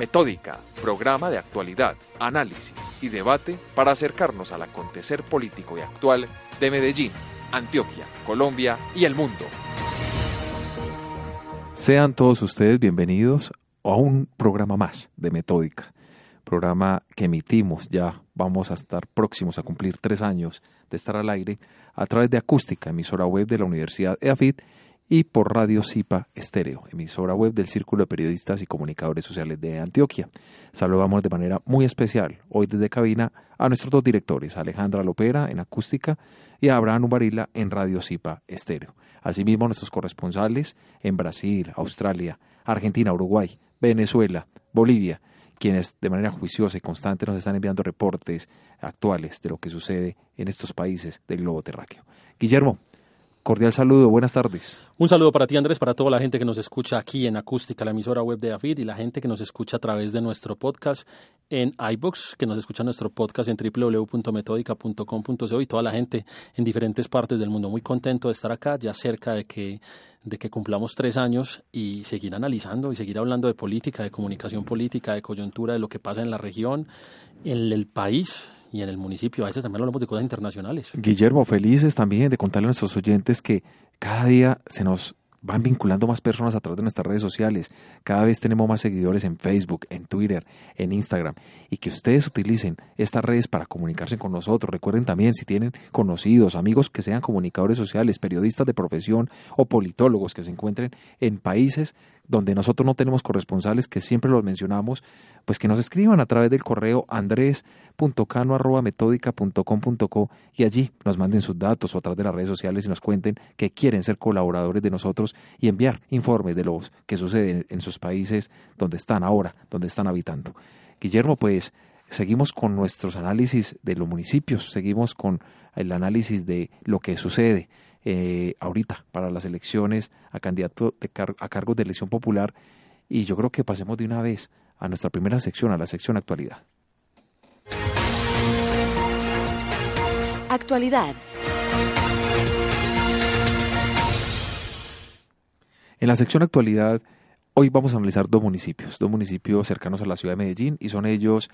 Metódica, programa de actualidad, análisis y debate para acercarnos al acontecer político y actual de Medellín, Antioquia, Colombia y el mundo. Sean todos ustedes bienvenidos a un programa más de Metódica, programa que emitimos ya, vamos a estar próximos a cumplir tres años de estar al aire a través de Acústica, emisora web de la Universidad EAFIT y por Radio Cipa Estéreo, emisora web del Círculo de Periodistas y Comunicadores Sociales de Antioquia. Saludamos de manera muy especial hoy desde cabina a nuestros dos directores, Alejandra Lopera en acústica y a Abraham Ubarila en Radio Cipa Estéreo. Asimismo, nuestros corresponsales en Brasil, Australia, Argentina, Uruguay, Venezuela, Bolivia, quienes de manera juiciosa y constante nos están enviando reportes actuales de lo que sucede en estos países del globo terráqueo. Guillermo, Cordial saludo, buenas tardes. Un saludo para ti Andrés, para toda la gente que nos escucha aquí en Acústica, la emisora web de AFID y la gente que nos escucha a través de nuestro podcast en iBooks, que nos escucha nuestro podcast en www.metódica.com.co y toda la gente en diferentes partes del mundo. Muy contento de estar acá, ya cerca de que, de que cumplamos tres años y seguir analizando y seguir hablando de política, de comunicación política, de coyuntura, de lo que pasa en la región, en el país y en el municipio. A veces también hablamos de cosas internacionales. Guillermo, felices también de contarle a nuestros oyentes que cada día se nos van vinculando más personas a través de nuestras redes sociales. Cada vez tenemos más seguidores en Facebook, en Twitter, en Instagram. Y que ustedes utilicen estas redes para comunicarse con nosotros. Recuerden también si tienen conocidos, amigos que sean comunicadores sociales, periodistas de profesión o politólogos que se encuentren en países donde nosotros no tenemos corresponsales, que siempre los mencionamos, pues que nos escriban a través del correo andres.cano.metódica.com.co y allí nos manden sus datos o a través de las redes sociales y nos cuenten que quieren ser colaboradores de nosotros y enviar informes de lo que sucede en sus países donde están ahora, donde están habitando. Guillermo, pues seguimos con nuestros análisis de los municipios, seguimos con el análisis de lo que sucede eh, ahorita para las elecciones a candidato de a cargos de elección popular y yo creo que pasemos de una vez a nuestra primera sección, a la sección actualidad. Actualidad. En la sección actualidad, hoy vamos a analizar dos municipios, dos municipios cercanos a la ciudad de Medellín y son ellos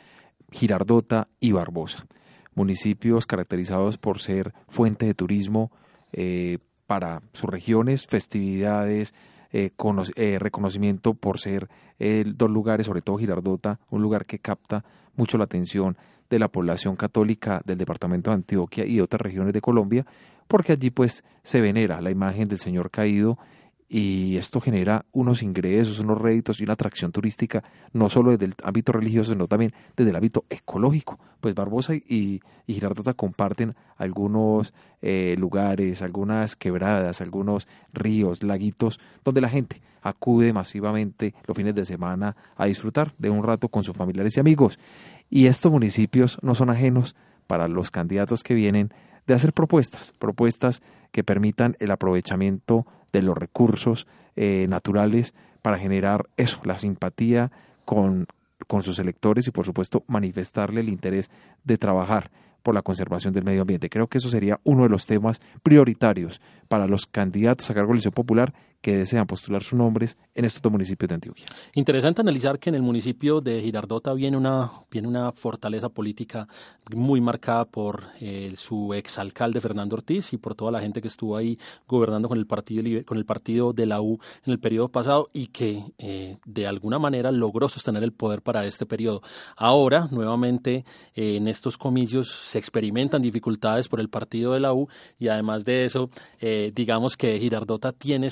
Girardota y Barbosa, municipios caracterizados por ser fuente de turismo, eh, para sus regiones, festividades, eh, eh, reconocimiento por ser dos lugares, sobre todo Girardota, un lugar que capta mucho la atención de la población católica del departamento de Antioquia y de otras regiones de Colombia, porque allí pues se venera la imagen del Señor caído y esto genera unos ingresos, unos réditos y una atracción turística, no solo desde el ámbito religioso, sino también desde el ámbito ecológico. Pues Barbosa y, Girardota comparten algunos eh, lugares, algunas quebradas, algunos ríos, laguitos, donde la gente acude masivamente los fines de semana a disfrutar de un rato con sus familiares y amigos. Y estos municipios no son ajenos para los candidatos que vienen de hacer propuestas, propuestas que permitan el aprovechamiento de los recursos eh, naturales para generar eso, la simpatía con, con sus electores y por supuesto manifestarle el interés de trabajar por la conservación del medio ambiente. Creo que eso sería uno de los temas prioritarios para los candidatos a cargo de la elección popular que desean postular sus nombres en estos dos municipios de Antioquia. Interesante analizar que en el municipio de Girardota viene una, viene una fortaleza política muy marcada por eh, su exalcalde Fernando Ortiz y por toda la gente que estuvo ahí gobernando con el partido, con el partido de la U en el periodo pasado y que eh, de alguna manera logró sostener el poder para este periodo. Ahora, nuevamente, eh, en estos comicios se experimentan dificultades por el partido de la U y además de eso, digamos que Girardota tiene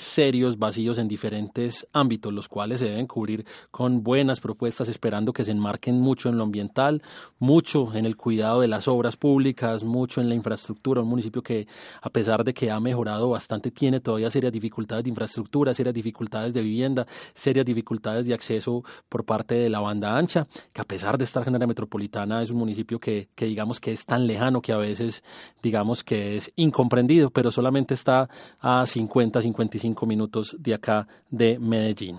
vacíos en diferentes ámbitos, los cuales se deben cubrir con buenas propuestas, esperando que se enmarquen mucho en lo ambiental, mucho en el cuidado de las obras públicas, mucho en la infraestructura. Un municipio que, a pesar de que ha mejorado bastante, tiene todavía serias dificultades de infraestructura, serias dificultades de vivienda, serias dificultades de acceso por parte de la banda ancha, que a pesar de estar en área metropolitana es un municipio que, que digamos que es tan lejano que a veces digamos que es incomprendido, pero solamente está a 50, 55 minutos de acá de Medellín.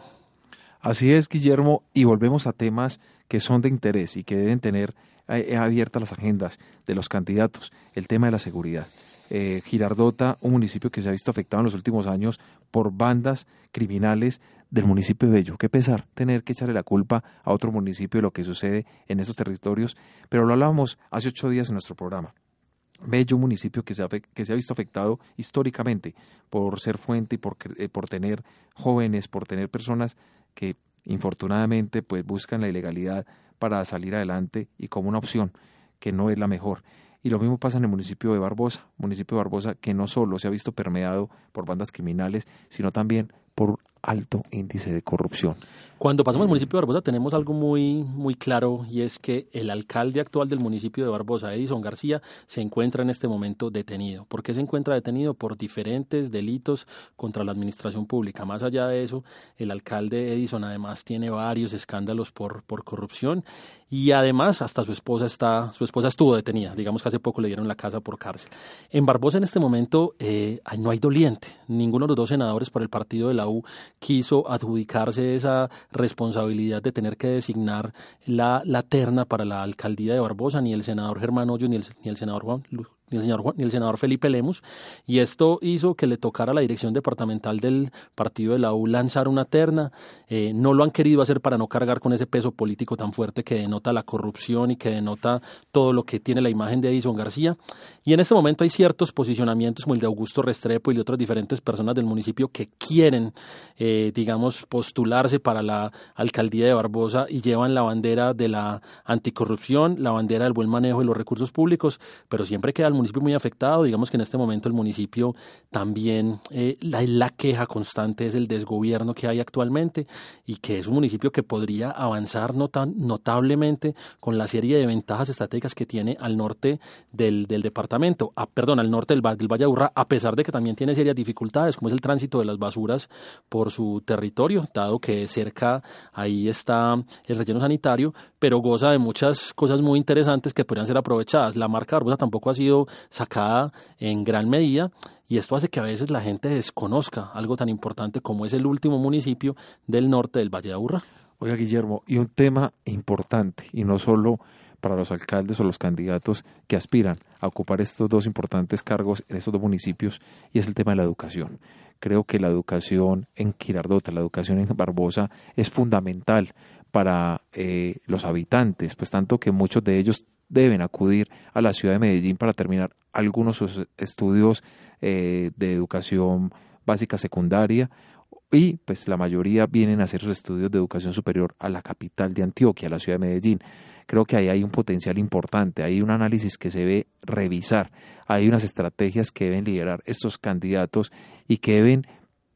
Así es, Guillermo, y volvemos a temas que son de interés y que deben tener eh, abiertas las agendas de los candidatos, el tema de la seguridad. Eh, Girardota, un municipio que se ha visto afectado en los últimos años por bandas criminales del municipio de Bello. Qué pesar tener que echarle la culpa a otro municipio de lo que sucede en esos territorios, pero lo hablábamos hace ocho días en nuestro programa. Bello, un municipio que se, ha, que se ha visto afectado históricamente por ser fuente y por, eh, por tener jóvenes, por tener personas que infortunadamente pues buscan la ilegalidad para salir adelante y como una opción que no es la mejor. Y lo mismo pasa en el municipio de Barbosa, municipio de Barbosa que no solo se ha visto permeado por bandas criminales, sino también por alto índice de corrupción. Cuando pasamos al municipio de Barbosa tenemos algo muy, muy claro y es que el alcalde actual del municipio de Barbosa, Edison García, se encuentra en este momento detenido. ¿Por qué se encuentra detenido? Por diferentes delitos contra la administración pública. Más allá de eso, el alcalde Edison además tiene varios escándalos por, por corrupción y además hasta su esposa está, su esposa estuvo detenida. Digamos que hace poco le dieron la casa por cárcel. En Barbosa en este momento eh, no hay doliente. Ninguno de los dos senadores por el partido de la U quiso adjudicarse esa responsabilidad de tener que designar la, la terna para la alcaldía de Barbosa, ni el senador Germán Hoyos ni el, ni el senador Juan, ni el, señor ni el senador Felipe Lemus, y esto hizo que le tocara a la dirección departamental del partido de la U lanzar una terna. Eh, no lo han querido hacer para no cargar con ese peso político tan fuerte que denota la corrupción y que denota todo lo que tiene la imagen de Edison García. Y en este momento hay ciertos posicionamientos como el de Augusto Restrepo y de otras diferentes personas del municipio que quieren, eh, digamos, postularse para la alcaldía de Barbosa y llevan la bandera de la anticorrupción, la bandera del buen manejo de los recursos públicos, pero siempre queda municipio muy afectado. Digamos que en este momento el municipio también, eh, la, queja constante es el desgobierno que hay actualmente y que es un municipio que podría avanzar notablemente con la serie de ventajas estratégicas que tiene al norte del, del departamento, a, perdón, al norte del, del Valle Aburrá, a pesar de que también tiene serias dificultades, como es el tránsito de las basuras por su territorio, dado que cerca ahí está el relleno sanitario, pero goza de muchas cosas muy interesantes que podrían ser aprovechadas. La marca Barbosa tampoco ha sido sacada en gran medida y esto hace que a veces la gente desconozca algo tan importante como es el último municipio del norte del Valle de Aburrá. Oiga, Guillermo, y un tema importante, y no solo para los alcaldes o los candidatos que aspiran a ocupar estos dos importantes cargos en estos dos municipios, y es el tema de la educación. Creo que la educación en Quirardota, la educación en Barbosa es fundamental para eh, los habitantes, pues tanto que muchos de ellos deben acudir a la ciudad de Medellín para terminar algunos estudios eh, de educación básica secundaria y pues la mayoría vienen a hacer sus estudios de educación superior a la capital de Antioquia, a la ciudad de Medellín. Creo que ahí hay un potencial importante, hay un análisis que se debe revisar, hay unas estrategias que deben liderar estos candidatos y que deben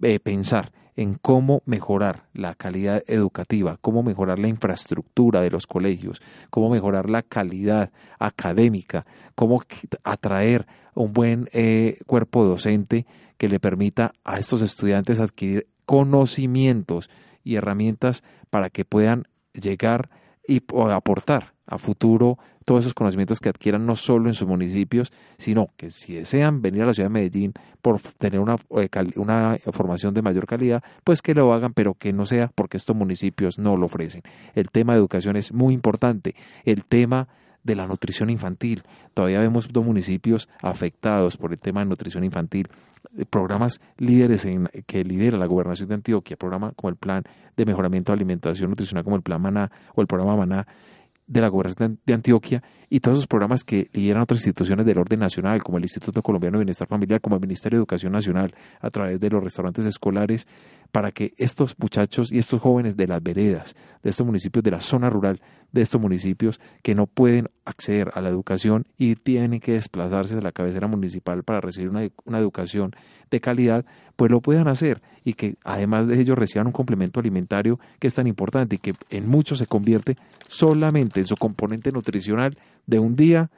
eh, pensar en cómo mejorar la calidad educativa, cómo mejorar la infraestructura de los colegios, cómo mejorar la calidad académica, cómo atraer un buen eh, cuerpo docente que le permita a estos estudiantes adquirir conocimientos y herramientas para que puedan llegar y aportar a futuro todos esos conocimientos que adquieran no solo en sus municipios, sino que si desean venir a la ciudad de Medellín por tener una, eh, una formación de mayor calidad, pues que lo hagan, pero que no sea porque estos municipios no lo ofrecen. El tema de educación es muy importante. El tema de la nutrición infantil. Todavía vemos dos municipios afectados por el tema de nutrición infantil. Eh, programas líderes en, que lidera la gobernación de Antioquia, programa como el Plan de Mejoramiento de Alimentación Nutricional como el Plan Maná o el programa Maná, de la gobernación de Antioquia y todos esos programas que lideran otras instituciones del orden nacional, como el Instituto Colombiano de Bienestar Familiar, como el Ministerio de Educación Nacional, a través de los restaurantes escolares, para que estos muchachos y estos jóvenes de las veredas, de estos municipios, de la zona rural, de estos municipios que no pueden acceder a la educación y tienen que desplazarse a la cabecera municipal para recibir una, una educación de calidad, pues lo puedan hacer y que además de ello reciban un complemento alimentario que es tan importante y que en muchos se convierte solamente en su componente nutricional de un día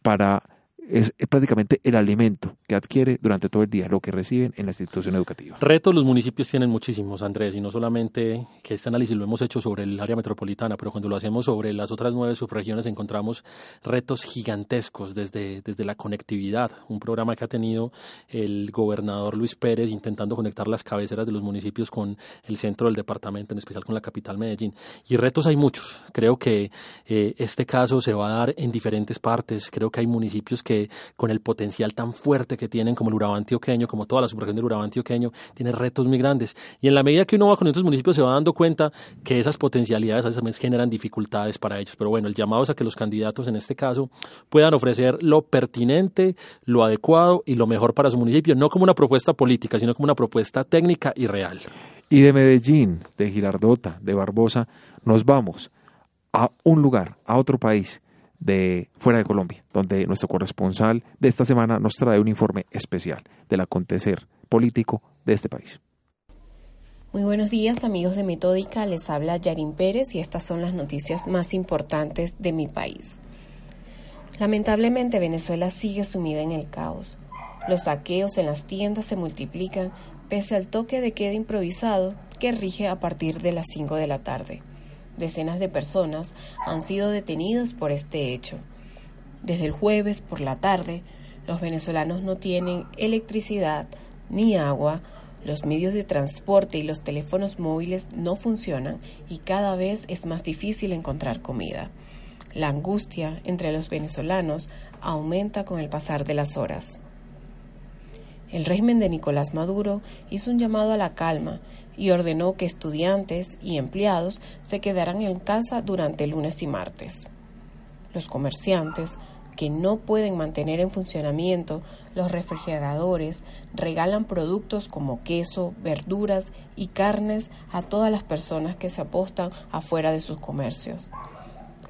para es, prácticamente el alimento que adquiere durante todo el día, lo que reciben en la institución educativa. Retos los municipios tienen muchísimos, Andrés, y no solamente que este análisis lo hemos hecho sobre el área metropolitana, pero cuando lo hacemos sobre las otras nueve subregiones encontramos retos gigantescos desde, desde la conectividad, un programa que ha tenido el gobernador Luis Pérez intentando conectar las cabeceras de los municipios con el centro del departamento, en especial con la capital Medellín. Y retos hay muchos. Creo que eh, este caso se va a dar en diferentes partes. Creo que hay municipios que que con el potencial tan fuerte que tienen como el Urabá antioqueño, como toda la subregión del Urabá antioqueño, tiene retos muy grandes. Y en la medida que uno va con estos municipios se va dando cuenta que esas potencialidades a veces también generan dificultades para ellos. Pero bueno, el llamado es a que los candidatos en este caso puedan ofrecer lo pertinente, lo adecuado y lo mejor para su municipio, no como una propuesta política, sino como una propuesta técnica y real. Y de Medellín, de Girardota, de Barbosa, nos vamos a un lugar, a otro país de fuera de Colombia, donde nuestro corresponsal de esta semana nos trae un informe especial del acontecer político de este país. Muy buenos días amigos de Metódica, les habla Yarin Pérez y estas son las noticias más importantes de mi país. Lamentablemente Venezuela sigue sumida en el caos. Los saqueos en las tiendas se multiplican pese al toque de queda improvisado que rige a partir de las 5 de la tarde. Decenas de personas han sido detenidas por este hecho. Desde el jueves por la tarde, los venezolanos no tienen electricidad ni agua, los medios de transporte y los teléfonos móviles no funcionan y cada vez es más difícil encontrar comida. La angustia entre los venezolanos aumenta con el pasar de las horas. El régimen de Nicolás Maduro hizo un llamado a la calma y ordenó que estudiantes y empleados se quedaran en casa durante lunes y martes. Los comerciantes, que no pueden mantener en funcionamiento los refrigeradores, regalan productos como queso, verduras y carnes a todas las personas que se apostan afuera de sus comercios.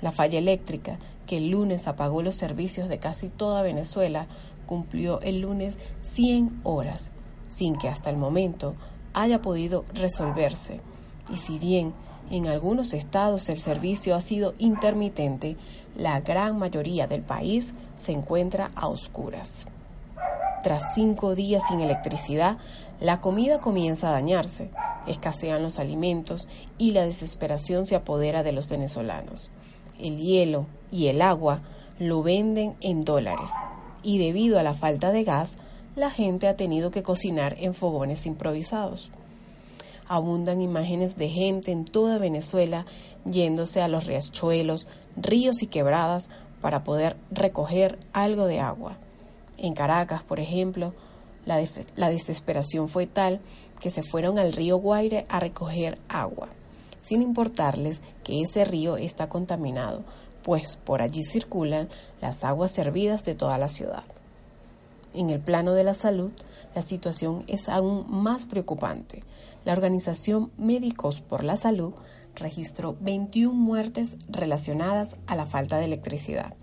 La falla eléctrica, que el lunes apagó los servicios de casi toda Venezuela, cumplió el lunes 100 horas, sin que hasta el momento haya podido resolverse. Y si bien en algunos estados el servicio ha sido intermitente, la gran mayoría del país se encuentra a oscuras. Tras cinco días sin electricidad, la comida comienza a dañarse, escasean los alimentos y la desesperación se apodera de los venezolanos. El hielo y el agua lo venden en dólares y debido a la falta de gas, la gente ha tenido que cocinar en fogones improvisados. Abundan imágenes de gente en toda Venezuela yéndose a los riachuelos, ríos y quebradas para poder recoger algo de agua. En Caracas, por ejemplo, la, desesperación fue tal que se fueron al río Guaire a recoger agua, sin importarles que ese río está contaminado, pues por allí circulan las aguas servidas de toda la ciudad. En el plano de la salud, la situación es aún más preocupante. La organización Médicos por la Salud registró 21 muertes relacionadas a la falta de electricidad,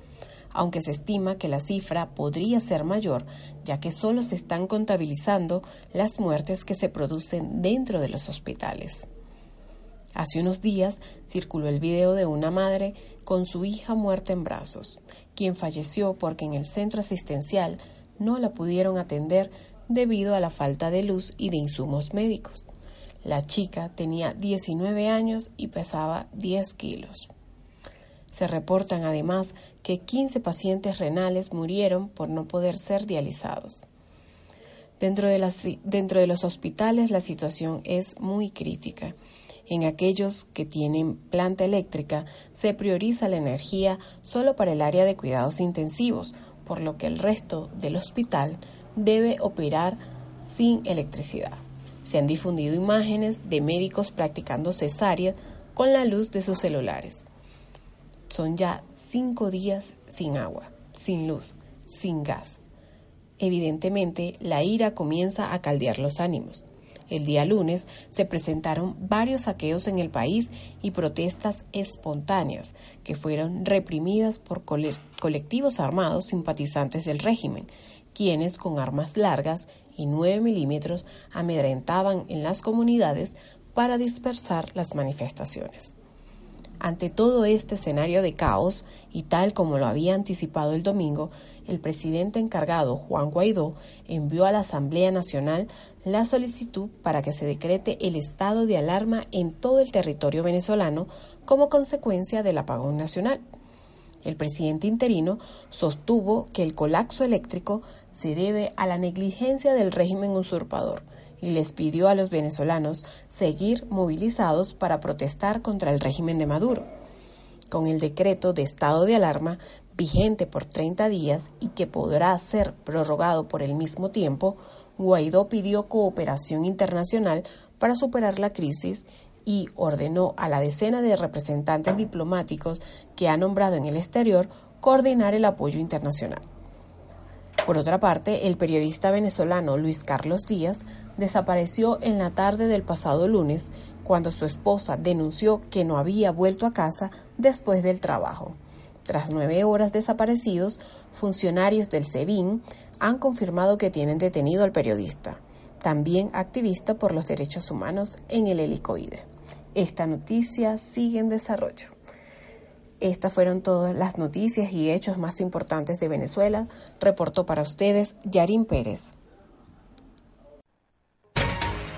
aunque se estima que la cifra podría ser mayor, ya que solo se están contabilizando las muertes que se producen dentro de los hospitales. Hace unos días circuló el video de una madre con su hija muerta en brazos, quien falleció porque en el centro asistencial no la pudieron atender debido a la falta de luz y de insumos médicos. La chica tenía 19 años y pesaba 10 kilos. Se reportan además que 15 pacientes renales murieron por no poder ser dializados. Dentro de, los hospitales la situación es muy crítica en aquellos que tienen planta eléctrica se prioriza la energía solo para el área de cuidados intensivos, por lo que el resto del hospital debe operar sin electricidad. Se han difundido imágenes de médicos practicando cesárea con la luz de sus celulares. Son ya cinco días sin agua, sin luz, sin gas. Evidentemente, la ira comienza a caldear los ánimos. El día lunes se presentaron varios saqueos en el país y protestas espontáneas que fueron reprimidas por colectivos armados simpatizantes del régimen, quienes con armas largas y 9 milímetros amedrentaban en las comunidades para dispersar las manifestaciones. Ante todo este escenario de caos, y tal como lo había anticipado el domingo, el presidente encargado, Juan Guaidó, envió a la Asamblea Nacional la solicitud para que se decrete el estado de alarma en todo el territorio venezolano como consecuencia del apagón nacional. El presidente interino sostuvo que el colapso eléctrico se debe a la negligencia del régimen usurpador y les pidió a los venezolanos seguir movilizados para protestar contra el régimen de Maduro. Con el decreto de estado de alarma vigente por 30 días y que podrá ser prorrogado por el mismo tiempo, Guaidó pidió cooperación internacional para superar la crisis y ordenó a la decena de representantes diplomáticos que ha nombrado en el exterior coordinar el apoyo internacional. Por otra parte, el periodista venezolano Luis Carlos Díaz desapareció en la tarde del pasado lunes cuando su esposa denunció que no había vuelto a casa después del trabajo. Tras nueve horas desaparecidos, funcionarios del SEBIN han confirmado que tienen detenido al periodista, también activista por los derechos humanos en el helicoide. Esta noticia sigue en desarrollo. Estas fueron todas las noticias y hechos más importantes de Venezuela. Reportó para ustedes Yarín Pérez.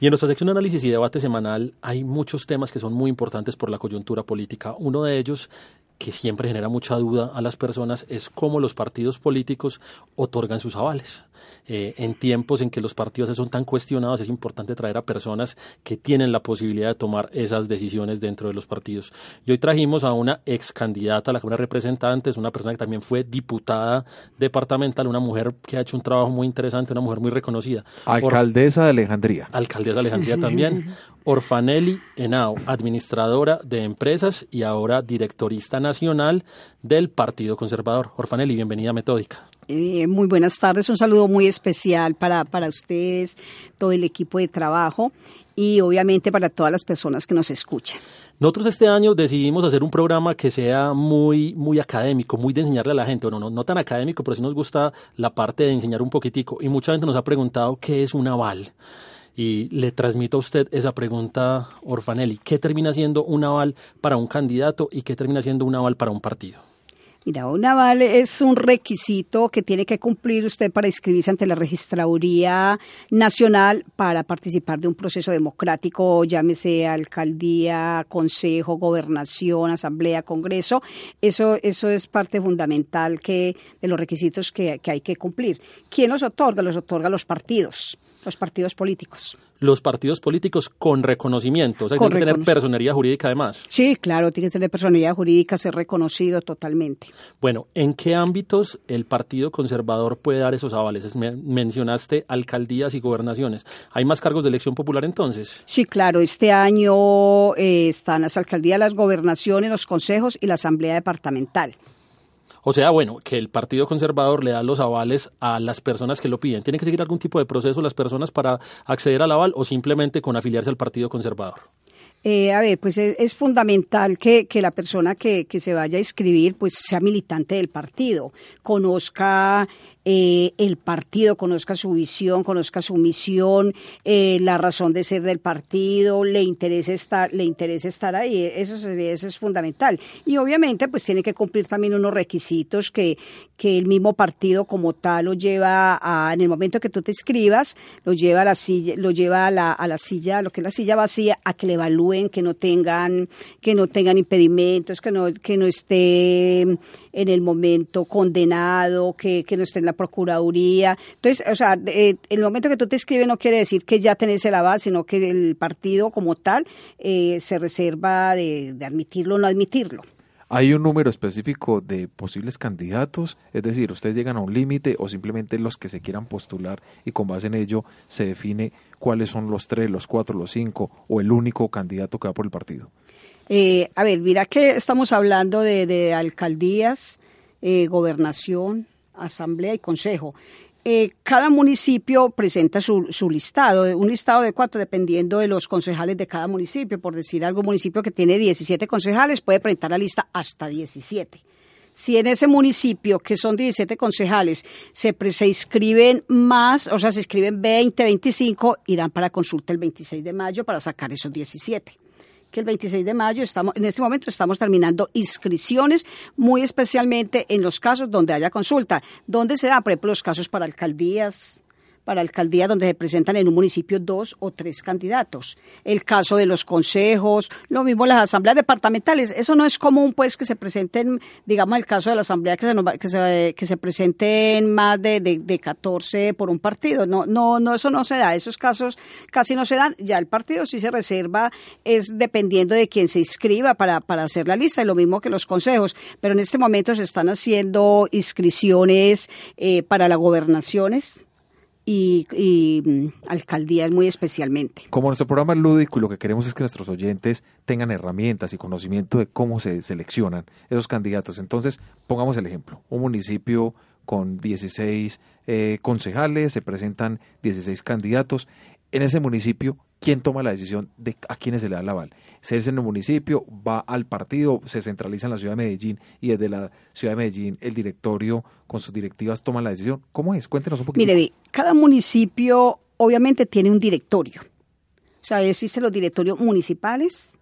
Y en nuestra sección de análisis y debate semanal hay muchos temas que son muy importantes por la coyuntura política. Uno de ellos que siempre genera mucha duda a las personas es cómo los partidos políticos otorgan sus avales. Eh, en tiempos en que los partidos son tan cuestionados, es importante traer a personas que tienen la posibilidad de tomar esas decisiones dentro de los partidos. Y hoy trajimos a una ex candidata a la Cámara de Representantes, una persona que también fue diputada departamental, una mujer que ha hecho un trabajo muy interesante, una mujer muy reconocida. Alcaldesa de Alejandría. Alcaldesa de Alejandría también. Orfanelli Henao, administradora de empresas y ahora directorista nacional del Partido Conservador. Orfanelli, bienvenida a Metódica. Eh, muy buenas tardes, un saludo muy especial para, para ustedes, todo el equipo de trabajo y obviamente para todas las personas que nos escuchan. Nosotros este año decidimos hacer un programa que sea muy, muy académico, muy de enseñarle a la gente. Bueno, no, no tan académico, pero sí nos gusta la parte de enseñar un poquitico. Y mucha gente nos ha preguntado qué es un aval. Y le transmito a usted esa pregunta, Orfanelli. ¿Qué termina siendo un aval para un candidato y qué termina siendo un aval para un partido? Mira, un aval es un requisito que tiene que cumplir usted para inscribirse ante la Registraduría Nacional para participar de un proceso democrático, llámese alcaldía, consejo, gobernación, asamblea, congreso. Eso, eso es parte fundamental que, de los requisitos que, que hay que cumplir. ¿Quién los otorga? Los otorga los partidos los partidos políticos. Los partidos políticos con reconocimiento, o sea, tienen que tener personería jurídica además. Sí, claro, tiene que tener personería jurídica, ser reconocido totalmente. Bueno, ¿en qué ámbitos el Partido Conservador puede dar esos avales? mencionaste alcaldías y gobernaciones. ¿Hay más cargos de elección popular entonces? Sí, claro, este año eh, están las alcaldías, las gobernaciones, los consejos y la asamblea departamental. O sea, bueno, que el Partido Conservador le da los avales a las personas que lo piden. ¿Tiene que seguir algún tipo de proceso las personas para acceder al aval o simplemente con afiliarse al Partido Conservador? Eh, a ver, pues es, fundamental que, que, la persona que, que, se vaya a inscribir pues sea militante del partido, conozca eh, el partido, conozca su visión, conozca su misión, eh, la razón de ser del partido, le interesa estar, le interesa estar ahí, eso es, eso es fundamental. Y obviamente pues tiene que cumplir también unos requisitos que, que el mismo partido como tal lo lleva a, en el momento que tú te escribas, lo lleva a la silla, lo lleva a la, a la silla, lo que es la silla vacía, a que le evalúen, que no tengan, que no tengan impedimentos, que no, que no esté en el momento condenado, que, que no esté en la Procuraduría. Entonces, o sea, eh, el momento que tú te escribes no quiere decir que ya tenés el aval, sino que el partido como tal eh, se reserva de, de admitirlo o no admitirlo. ¿Hay un número específico de posibles candidatos? Es decir, ¿ustedes llegan a un límite o simplemente los que se quieran postular y con base en ello se define cuáles son los tres, los cuatro, los cinco o el único candidato que va por el partido? Eh, a ver, mira que estamos hablando de, alcaldías, eh, gobernación, asamblea y consejo. Eh, cada municipio presenta su, su, listado, un listado de cuatro dependiendo de los concejales de cada municipio. Por decir algo, municipio que tiene 17 concejales puede presentar la lista hasta 17. Si en ese municipio, que son 17 concejales, se, se inscriben más, o sea, se inscriben 20, 25, irán para consulta el 26 de mayo para sacar esos 17 que el 26 de mayo estamos, en este momento estamos terminando inscripciones, muy especialmente en los casos donde haya consulta, donde se da, los casos para alcaldías, para alcaldía donde se presentan en un municipio dos o tres candidatos. El caso de los consejos, lo mismo las asambleas departamentales. Eso no es común, pues, que se presenten, digamos, el caso de la asamblea, que se, que se, que se presenten más de, de, de 14 por un partido. No, no, no, eso no se da. Esos casos casi no se dan. Ya el partido sí se reserva, es dependiendo de quién se inscriba para, para hacer la lista, y lo mismo que los consejos. Pero en este momento se están haciendo inscripciones eh, para las gobernaciones y, y mm, alcaldías muy especialmente. Como nuestro programa es lúdico y lo que queremos es que nuestros oyentes tengan herramientas y conocimiento de cómo se seleccionan esos candidatos. Entonces, pongamos el ejemplo. Un municipio con 16 eh, concejales, se presentan 16 candidatos. En ese municipio, ¿quién toma la decisión de a quiénes se le da la aval? Se es en el municipio, va al partido, se centraliza en la ciudad de Medellín y desde la ciudad de Medellín el directorio con sus directivas toma la decisión. ¿Cómo es? Cuéntenos un poquito. Mire, cada municipio obviamente tiene un directorio. O sea, existen los directorios municipales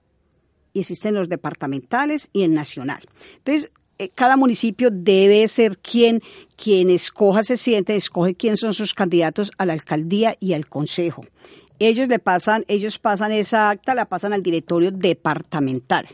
existen los departamentales y el nacional. Entonces, eh, cada municipio debe ser quien, quien escoja, se siente, escoge quién son sus candidatos a la alcaldía y al consejo. Ellos le pasan, ellos pasan esa acta, la pasan al directorio departamental.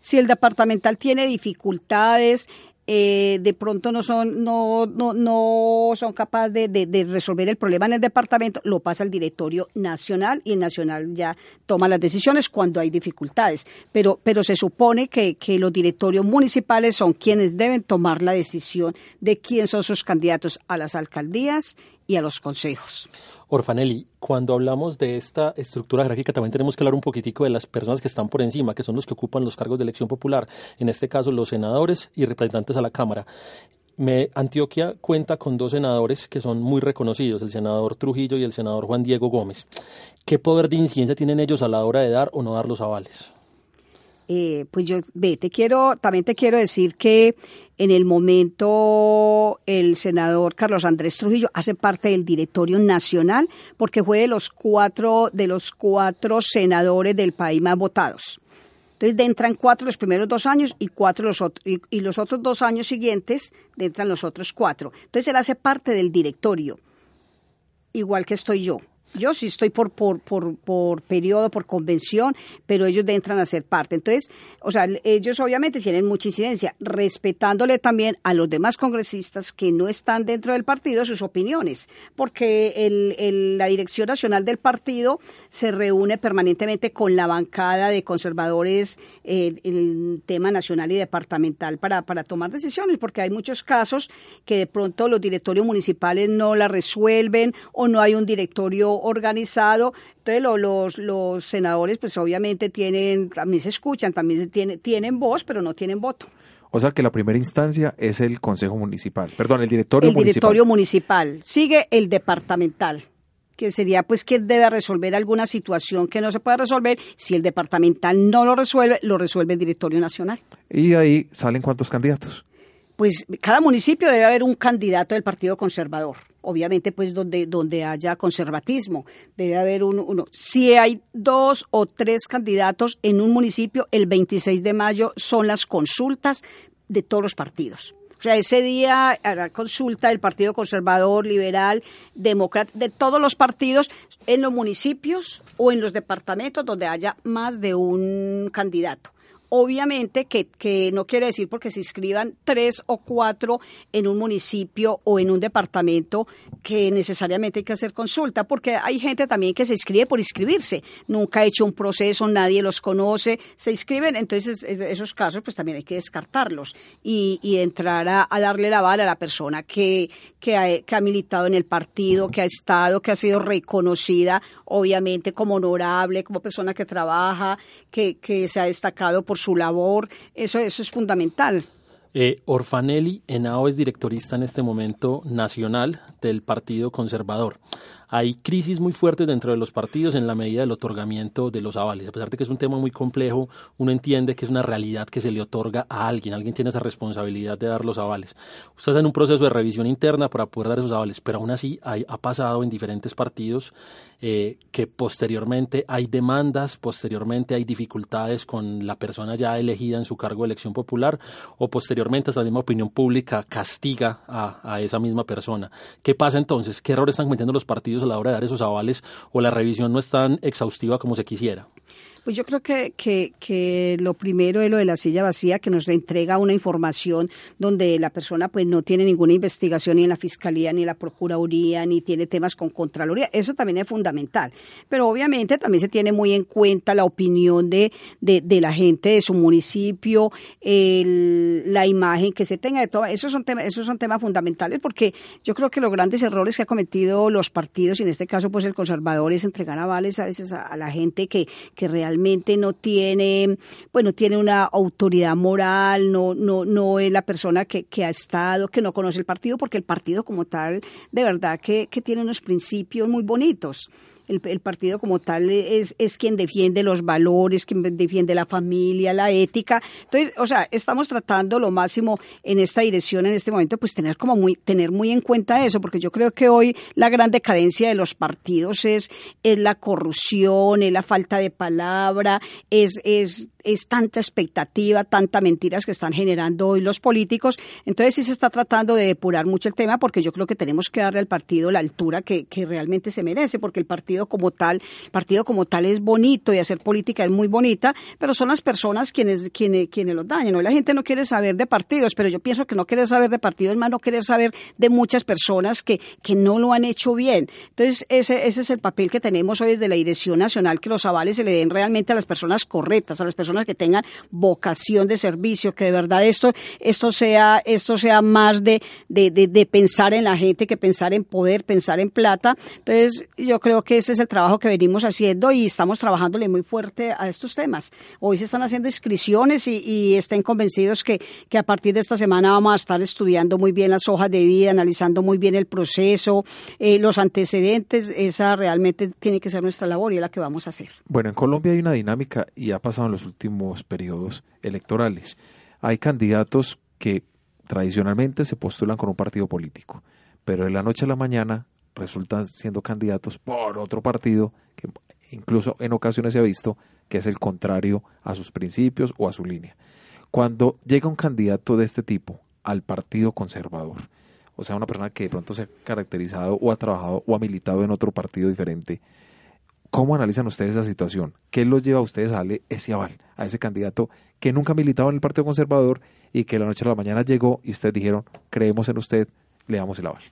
Si el departamental tiene dificultades, eh, de pronto no son, no, no, no son capaces de, resolver el problema en el departamento, lo pasa al directorio nacional y el nacional ya toma las decisiones cuando hay dificultades. Pero, pero se supone que, que los directorios municipales son quienes deben tomar la decisión de quién son sus candidatos a las alcaldías y a los consejos. Orfanelli, cuando hablamos de esta estructura jerárquica también tenemos que hablar un poquitico de las personas que están por encima, que son los que ocupan los cargos de elección popular, en este caso los senadores y representantes a la Cámara. Me, Antioquia cuenta con dos senadores que son muy reconocidos, el senador Trujillo y el senador Juan Diego Gómez. ¿Qué poder de incidencia tienen ellos a la hora de dar o no dar los avales? Eh, pues yo, ve, te quiero, también te quiero decir que en el momento el senador Carlos Andrés Trujillo hace parte del directorio nacional porque fue de los cuatro, de los cuatro senadores del país más votados. Entonces entran cuatro los primeros dos años y cuatro los y los otros dos años siguientes entran los otros cuatro. Entonces él hace parte del directorio, igual que estoy yo. Yo sí estoy por, por, por, por periodo, por convención, pero ellos entran a ser parte. Entonces, o sea, ellos obviamente tienen mucha incidencia, respetándole también a los demás congresistas que no están dentro del partido sus opiniones, porque el, la dirección nacional del partido se reúne permanentemente con la bancada de conservadores eh, el tema nacional y departamental para, para tomar decisiones, porque hay muchos casos que de pronto los directorios municipales no la resuelven o no hay un directorio organizado. Entonces lo, los, los senadores pues obviamente tienen, también se escuchan, también tienen, tienen voz, pero no tienen voto. O sea que la primera instancia es el Consejo Municipal, perdón, el Directorio el Municipal. Directorio Municipal. Sigue el departamental que sería pues quien debe resolver alguna situación que no se puede resolver. Si el departamental no lo resuelve, lo resuelve el directorio nacional. ¿Y ahí salen cuántos candidatos? Pues cada municipio debe haber un candidato del Partido Conservador. Obviamente, pues donde, donde haya conservatismo, debe haber uno, uno. Si hay dos o tres candidatos en un municipio, el 26 de mayo son las consultas de todos los partidos. O sea, ese día hará consulta del Partido Conservador, Liberal, Demócrata, de todos los partidos en los municipios o en los departamentos donde haya más de un candidato. Obviamente que, que, no quiere decir porque se inscriban tres o cuatro en un municipio o en un departamento que necesariamente hay que hacer consulta, porque hay gente también que se inscribe por inscribirse, nunca ha hecho un proceso, nadie los conoce, se inscriben, entonces esos casos pues también hay que descartarlos y, y entrar a, darle la bala a la persona que, que ha, que ha militado en el partido, que ha estado, que ha sido reconocida obviamente como honorable, como persona que trabaja, que, que se ha destacado por su labor, eso, eso es fundamental. Eh, Orfanelli Henao es directorista en este momento nacional del Partido Conservador. Hay crisis muy fuertes dentro de los partidos en la medida del otorgamiento de los avales. A pesar de que es un tema muy complejo, uno entiende que es una realidad que se le otorga a alguien. Alguien tiene esa responsabilidad de dar los avales. Usted está en un proceso de revisión interna para poder dar esos avales, pero aún así ha pasado en diferentes partidos eh, que posteriormente hay demandas, posteriormente hay dificultades con la persona ya elegida en su cargo de elección popular o posteriormente esta misma opinión pública castiga a, a esa misma persona. ¿Qué pasa entonces? ¿Qué errores están cometiendo los partidos a la hora de dar esos avales o la revisión no es tan exhaustiva como se quisiera? Pues yo creo que, que, lo primero es lo de la silla vacía, que nos entrega una información donde la persona pues no tiene ninguna investigación ni en la Fiscalía, ni en la Procuraduría, ni tiene temas con Contraloría. Eso también es fundamental. Pero obviamente también se tiene muy en cuenta la opinión de, de, de la gente de su municipio, el, la imagen que se tenga de todo. Esos son, temas, esos son temas fundamentales porque yo creo que los grandes errores que ha cometido los partidos, y en este caso pues el conservador, es entregar avales a veces a, a la gente que, que realmente realmente no tiene, bueno, tiene una autoridad moral, no, no, no es la persona que, que ha estado, que no conoce el partido, porque el partido como tal, de verdad que, que tiene unos principios muy bonitos el, partido como tal es, es quien defiende los valores, quien defiende la familia, la ética. Entonces, o sea, estamos tratando lo máximo en esta dirección, en este momento, pues tener como muy, tener muy en cuenta eso, porque yo creo que hoy la gran decadencia de los partidos es, es la corrupción, es la falta de palabra, es, es es tanta expectativa, tanta mentiras que están generando hoy los políticos. Entonces sí se está tratando de depurar mucho el tema porque yo creo que tenemos que darle al partido la altura que, realmente se merece, porque el partido como tal, el partido como tal es bonito y hacer política es muy bonita, pero son las personas quienes, quienes, quienes los dañan. Hoy la gente no quiere saber de partidos, pero yo pienso que no quiere saber de partidos, más no quiere saber de muchas personas que, que no lo han hecho bien. Entonces ese, ese es el papel que tenemos hoy desde la Dirección Nacional, que los avales se le den realmente a las personas correctas, a las personas que tengan vocación de servicio, que de verdad esto, esto sea, esto sea más de, de, de, pensar en la gente que pensar en poder, pensar en plata. Entonces, yo creo que ese es el trabajo que venimos haciendo y estamos trabajándole muy fuerte a estos temas. Hoy se están haciendo inscripciones y, y estén convencidos que, que a partir de esta semana vamos a estar estudiando muy bien las hojas de vida, analizando muy bien el proceso, eh, los antecedentes. Esa realmente tiene que ser nuestra labor y es la que vamos a hacer. Bueno, en Colombia hay una dinámica y ha pasado en los últimos periodos electorales. Hay candidatos que tradicionalmente se postulan con un partido político, pero de la noche a la mañana resultan siendo candidatos por otro partido que incluso en ocasiones se ha visto que es el contrario a sus principios o a su línea. Cuando llega un candidato de este tipo al partido conservador, o sea, una persona que de pronto se ha caracterizado o ha trabajado o ha militado en otro partido diferente, ¿Cómo analizan ustedes esa situación? ¿Qué los lleva a ustedes a darle ese aval a ese candidato que nunca ha militado en el Partido Conservador y que la noche a la mañana llegó y ustedes dijeron, creemos en usted, le damos el aval?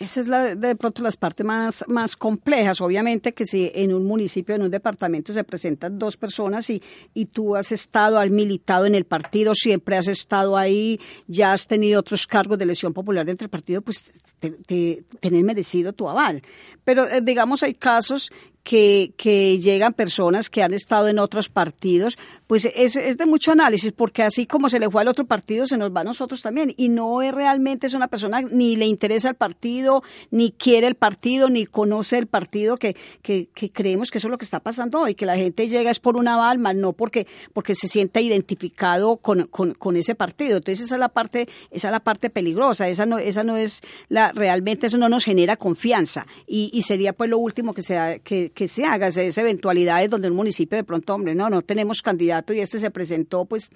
Esa es la, de pronto las partes más, más complejas. Obviamente que si en un municipio, en un departamento se presentan dos personas y, y tú has estado, has militado en el partido, siempre has estado ahí, ya has tenido otros cargos de elección popular dentro del partido, pues te, merecido tu aval. Pero eh, digamos hay casos que, que, llegan personas que han estado en otros partidos, pues es, es, de mucho análisis, porque así como se le fue al otro partido, se nos va a nosotros también. Y no es realmente es una persona, ni le interesa el partido, ni quiere el partido, ni conoce el partido, que, que, que creemos que eso es lo que está pasando hoy, que la gente llega es por una balma, no porque, porque se sienta identificado con, con, con, ese partido. Entonces esa es la parte, esa es la parte peligrosa, esa no, esa no es la, realmente eso no nos genera confianza. Y, y sería pues lo último que sea, que, que, se haga, esas eventualidades donde un municipio de pronto, hombre, no, no tenemos candidato y este se presentó, pues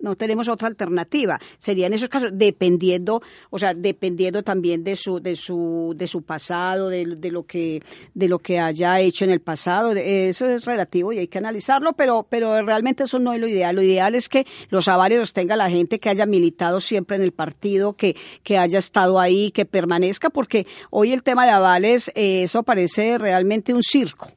no tenemos otra alternativa. Sería en esos casos, dependiendo, o sea, dependiendo también de su, de su, de su pasado, de, lo que, de lo que haya hecho en el pasado. Eso es relativo y hay que analizarlo, pero, pero realmente eso no es lo ideal. Lo ideal es que los avales los tenga la gente que haya militado siempre en el partido, que, que haya estado ahí, que permanezca, porque hoy el tema de avales, eh, eso parece realmente un circo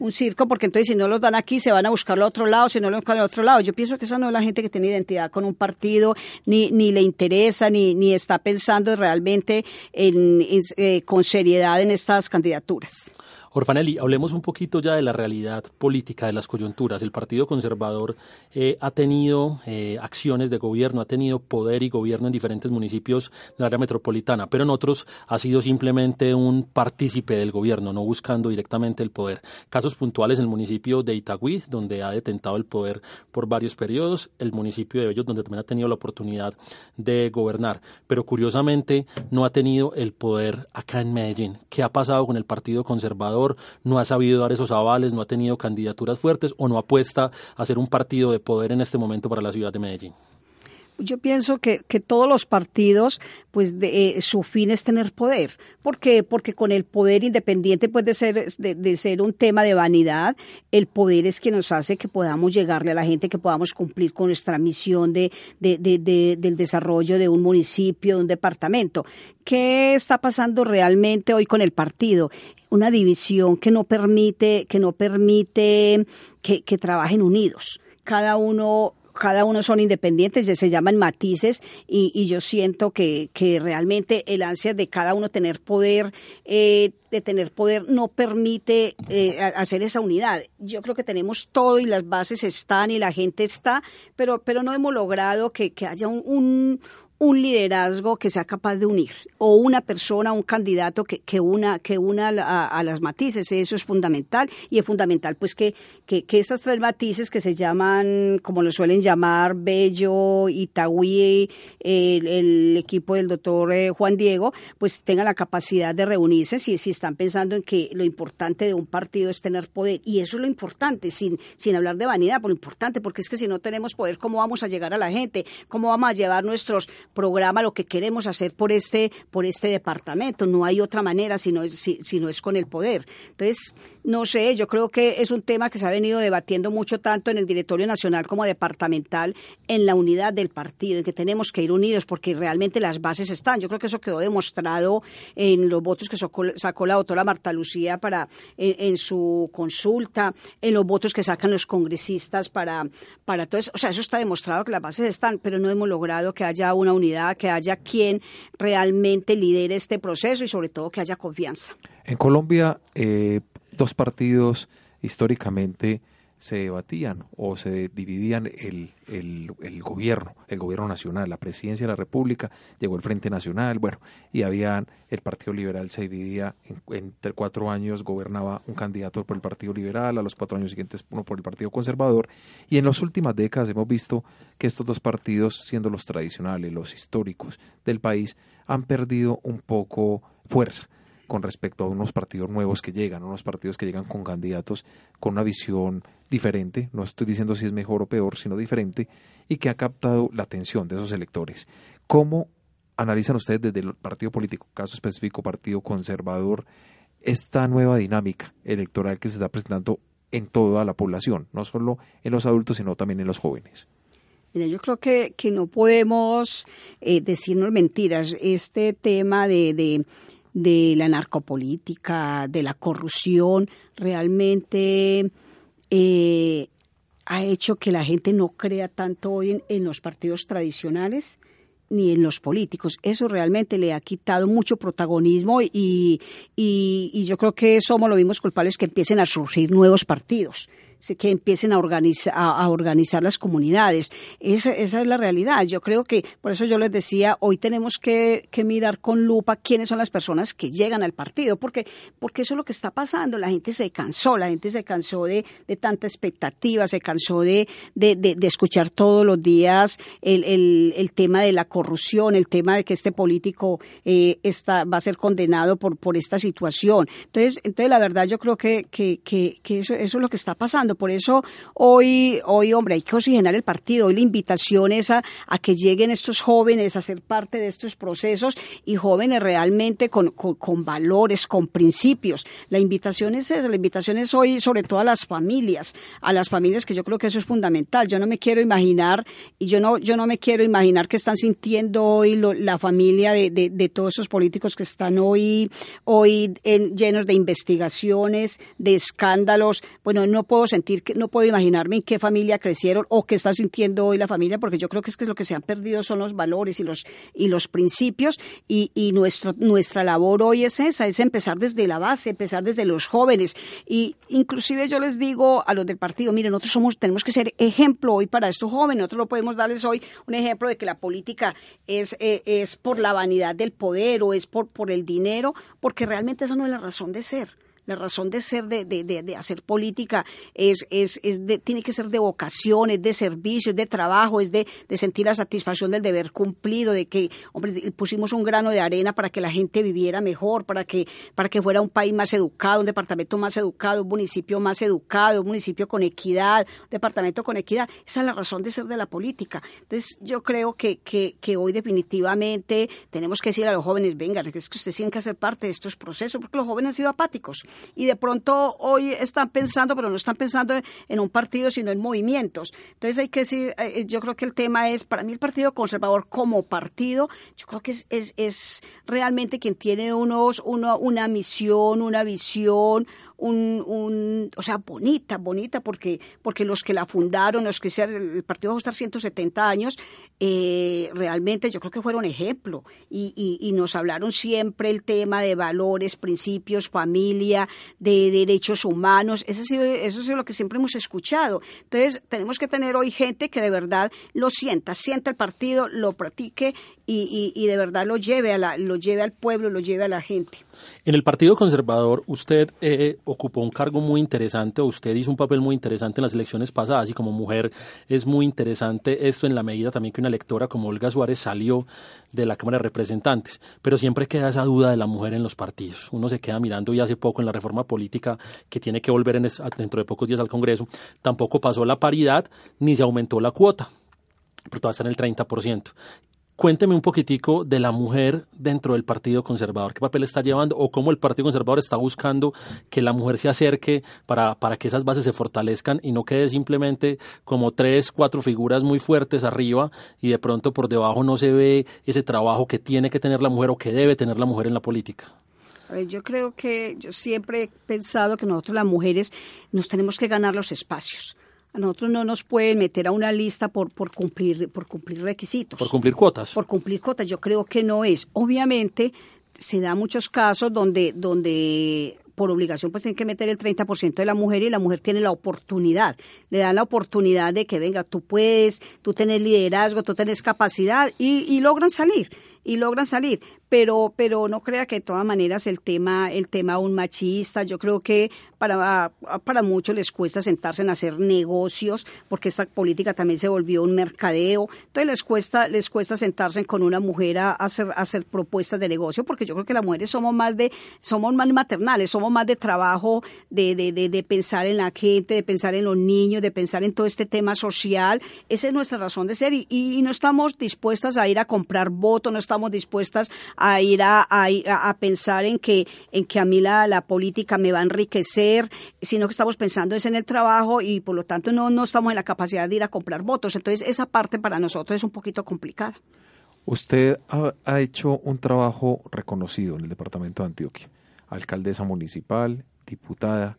un circo, porque entonces si no los dan aquí se van a buscarlo a otro lado, si no lo buscan al otro lado. Yo pienso que esa no es la gente que tiene identidad con un partido, ni, ni le interesa, ni, ni está pensando realmente en, eh, con seriedad en estas candidaturas. Orfanelli, hablemos un poquito ya de la realidad política, de las coyunturas. El Partido Conservador eh, ha tenido eh, acciones de gobierno, ha tenido poder y gobierno en diferentes municipios del área metropolitana, pero en otros ha sido simplemente un partícipe del gobierno, no buscando directamente el poder. Casos puntuales en el municipio de Itagüí, donde ha detentado el poder por varios periodos, el municipio de Bellos, donde también ha tenido la oportunidad de gobernar, pero curiosamente no ha tenido el poder acá en Medellín. ¿Qué ha pasado con el Partido Conservador? No ha sabido dar esos avales, no ha tenido candidaturas fuertes o no apuesta a ser un partido de poder en este momento para la ciudad de Medellín? yo pienso que, que, todos los partidos, pues de, eh, su fin es tener poder. ¿Por qué? Porque con el poder independiente puede ser, de, ser un tema de vanidad, el poder es que nos hace que podamos llegarle a la gente, que podamos cumplir con nuestra misión de, del desarrollo de un municipio, de un departamento. ¿Qué está pasando realmente hoy con el partido? Una división que no permite, que no permite que, que trabajen unidos cada uno cada uno son independientes, se llaman matices y, yo siento que, realmente el ansia de cada uno tener poder, eh, de tener poder no permite eh, hacer esa unidad. Yo creo que tenemos todo y las bases están y la gente está, pero, pero no hemos logrado que, haya un un liderazgo que sea capaz de unir o una persona, un candidato que, que una, que una a, las matices. Eso es fundamental y es fundamental pues que, que, estas tres matices que se llaman, como lo suelen llamar, Bello, Itagüí, el, equipo del doctor eh, Juan Diego, pues tengan la capacidad de reunirse si, si están pensando en que lo importante de un partido es tener poder. Y eso es lo importante, sin, sin hablar de vanidad, pero lo importante, porque es que si no tenemos poder, ¿cómo vamos a llegar a la gente? ¿Cómo vamos a llevar nuestros programa lo que queremos hacer por este, por este departamento. No hay otra manera si no, es, si, no es con el poder. Entonces, no sé, yo creo que es un tema que se ha venido debatiendo mucho tanto en el directorio nacional como departamental en la unidad del partido, en que tenemos que ir unidos porque realmente las bases están. Yo creo que eso quedó demostrado en los votos que sacó, la doctora Marta Lucía para en, su consulta, en los votos que sacan los congresistas para, para todo eso. O sea, eso está demostrado que las bases están, pero no hemos logrado que haya una unidad, que haya quien realmente lidere este proceso y sobre todo que haya confianza. En Colombia, eh, dos partidos históricamente se debatían o se dividían el, el, el, gobierno, el gobierno nacional, la presidencia de la República, llegó el Frente Nacional, bueno, y habían, el Partido Liberal se dividía, entre cuatro años gobernaba un candidato por el Partido Liberal, a los cuatro años siguientes uno por el Partido Conservador, y en las últimas décadas hemos visto que estos dos partidos, siendo los tradicionales, los históricos del país, han perdido un poco fuerza con respecto a unos partidos nuevos que llegan, unos partidos que llegan con candidatos con una visión diferente, no estoy diciendo si es mejor o peor, sino diferente, y que ha captado la atención de esos electores. ¿Cómo analizan ustedes desde el partido político, caso específico Partido Conservador, esta nueva dinámica electoral que se está presentando en toda la población, no solo en los adultos, sino también en los jóvenes? Mira, yo creo que, que no podemos eh, decirnos mentiras. Este tema de de la narcopolítica, de la corrupción, realmente eh, ha hecho que la gente no crea tanto hoy en, los partidos tradicionales ni en los políticos. Eso realmente le ha quitado mucho protagonismo y, y yo creo que somos los mismos culpables que empiecen a surgir nuevos partidos que empiecen a, organizar, a, organizar las comunidades. Esa, es la realidad. Yo creo que, por eso yo les decía, hoy tenemos que, mirar con lupa quiénes son las personas que llegan al partido, porque, porque eso es lo que está pasando. La gente se cansó, la gente se cansó de, de tanta expectativa, se cansó de, de, de, escuchar todos los días el, el, tema de la corrupción, el tema de que este político eh, está, va a ser condenado por, por esta situación. Entonces, entonces la verdad yo creo que, que, que, eso es lo que está pasando. Por eso hoy, hoy, hombre, hay que oxigenar el partido. Hoy la invitación es a, que lleguen estos jóvenes a ser parte de estos procesos y jóvenes realmente con, con, valores, con principios. La invitación es esa, la invitación es hoy sobre todo a las familias, a las familias que yo creo que eso es fundamental. Yo no me quiero imaginar, y yo no, yo no me quiero imaginar que están sintiendo hoy la familia de, de, todos esos políticos que están hoy, hoy llenos de investigaciones, de escándalos. Bueno, no puedo sentir que no puedo imaginarme en qué familia crecieron o qué está sintiendo hoy la familia, porque yo creo que es que lo que se han perdido son los valores y los, y los principios y, y nuestro, nuestra labor hoy es esa, es empezar desde la base, empezar desde los jóvenes y inclusive yo les digo a los del partido, miren, nosotros somos, tenemos que ser ejemplo hoy para estos jóvenes, nosotros no podemos darles hoy un ejemplo de que la política es, eh, es por la vanidad del poder o es por, por el dinero, porque realmente esa no es la razón de ser. La razón de ser de, de, de, hacer política es, es, es de, tiene que ser de vocación, es de servicio, es de trabajo, es de, sentir la satisfacción del deber cumplido, de que hombre, pusimos un grano de arena para que la gente viviera mejor, para que, para que fuera un país más educado, un departamento más educado, un municipio más educado, un municipio con equidad, un departamento con equidad. Esa es la razón de ser de la política. Entonces yo creo que, que, que hoy definitivamente tenemos que decir a los jóvenes, venga, es que ustedes tienen que hacer parte de estos procesos, porque los jóvenes han sido apáticos y de pronto hoy están pensando, pero no están pensando en un partido, sino en movimientos. Entonces hay que decir, eh, yo creo que el tema es, para mí el Partido Conservador como partido, yo creo que es, es, es realmente quien tiene unos, uno, una misión, una visión, un, un, o sea, bonita, bonita, porque, porque los que la fundaron, los que el partido va a estar 170 años, eh, realmente yo creo que fueron ejemplo y, y, nos hablaron siempre el tema de valores, principios, familia, de derechos humanos, eso ha sido, eso es lo que siempre hemos escuchado. Entonces, tenemos que tener hoy gente que de verdad lo sienta, sienta el partido, lo practique y, y, de verdad lo lleve, a la, lo lleve al pueblo, lo lleve a la gente. En el Partido Conservador, usted eh, ocupó un cargo muy interesante, usted hizo un papel muy interesante en las elecciones pasadas, y como mujer es muy interesante esto en la medida también que una electora como Olga Suárez salió de la Cámara de Representantes. Pero siempre queda esa duda de la mujer en los partidos. Uno se queda mirando y hace poco en la reforma política que tiene que volver en dentro de pocos días al Congreso, tampoco pasó la paridad ni se aumentó la cuota pero todavía está en el 30%. Cuénteme un poquitico de la mujer dentro del Partido Conservador, qué papel está llevando o cómo el Partido Conservador está buscando que la mujer se acerque para, para que esas bases se fortalezcan y no quede simplemente como tres, cuatro figuras muy fuertes arriba y de pronto por debajo no se ve ese trabajo que tiene que tener la mujer o que debe tener la mujer en la política. Yo creo que yo siempre he pensado que nosotros las mujeres nos tenemos que ganar los espacios. A nosotros no nos pueden meter a una lista por, por, cumplir, por cumplir requisitos. Por cumplir cuotas. Por cumplir cuotas. Yo creo que no es. Obviamente se da muchos casos donde, donde por obligación pues tienen que meter el 30% de la mujer y la mujer tiene la oportunidad, le dan la oportunidad de que venga, tú puedes, tú tienes liderazgo, tú tienes capacidad y, y logran salir y logran salir pero pero no crea que de todas maneras el tema el tema un machista. Yo creo que para para muchos les cuesta sentarse en hacer negocios porque esta política también se volvió un mercadeo. Entonces les cuesta les cuesta sentarse con una mujer a hacer hacer propuestas de negocio porque yo creo que las mujeres somos más de somos más maternales somos más de trabajo de, de, de, de pensar en la gente de pensar en los niños de pensar en todo este tema social. Esa es nuestra razón de ser y, y no estamos dispuestas a ir a comprar votos no estamos dispuestas a ir a, a, pensar en que, en que a mí la, la, política me va a enriquecer, sino que estamos pensando es en el trabajo y por lo tanto no, no estamos en la capacidad de ir a comprar votos. Entonces esa parte para nosotros es un poquito complicada. Usted ha, ha hecho un trabajo reconocido en el departamento de Antioquia, alcaldesa municipal, diputada.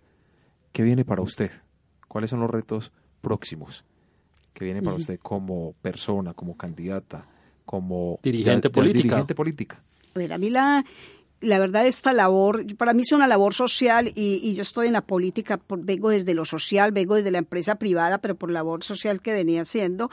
¿Qué viene para usted? ¿Cuáles son los retos próximos que viene para usted como persona, como candidata? como dirigente política. dirigente política. A mí la, la verdad esta labor, para mí es una labor social y, yo estoy en la política, vengo desde lo social, vengo desde la empresa privada, pero por labor social que venía haciendo.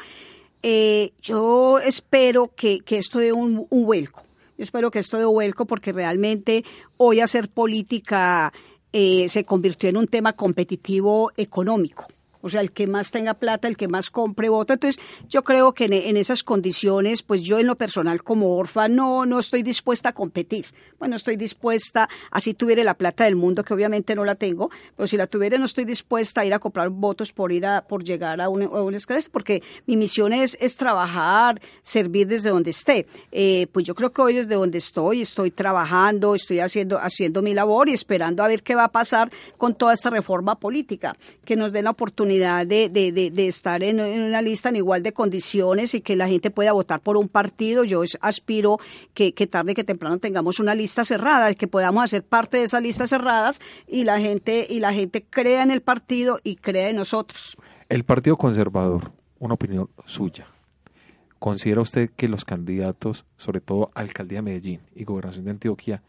Eh, yo espero que, esto dé un, un, vuelco. Yo espero que esto dé un vuelco porque realmente hoy hacer política eh, se convirtió en un tema competitivo económico o sea, el que más tenga plata, el que más compre voto. Entonces, yo creo que en, esas condiciones, pues yo en lo personal como orfa no, no estoy dispuesta a competir. Bueno, estoy dispuesta, así tuviera la plata del mundo, que obviamente no la tengo, pero si la tuviera no estoy dispuesta a ir a comprar votos por ir a, por llegar a un, a porque mi misión es, es trabajar, servir desde donde esté. Eh, pues yo creo que hoy desde donde estoy, estoy trabajando, estoy haciendo, haciendo mi labor y esperando a ver qué va a pasar con toda esta reforma política, que nos den la oportunidad oportunidad de, de, de, estar en, una lista en igual de condiciones y que la gente pueda votar por un partido. Yo aspiro que, que tarde que temprano tengamos una lista cerrada, que podamos hacer parte de esas listas cerradas y la gente y la gente crea en el partido y crea en nosotros. El Partido Conservador, una opinión suya. ¿Considera usted que los candidatos, sobre todo Alcaldía de Medellín y Gobernación de Antioquia,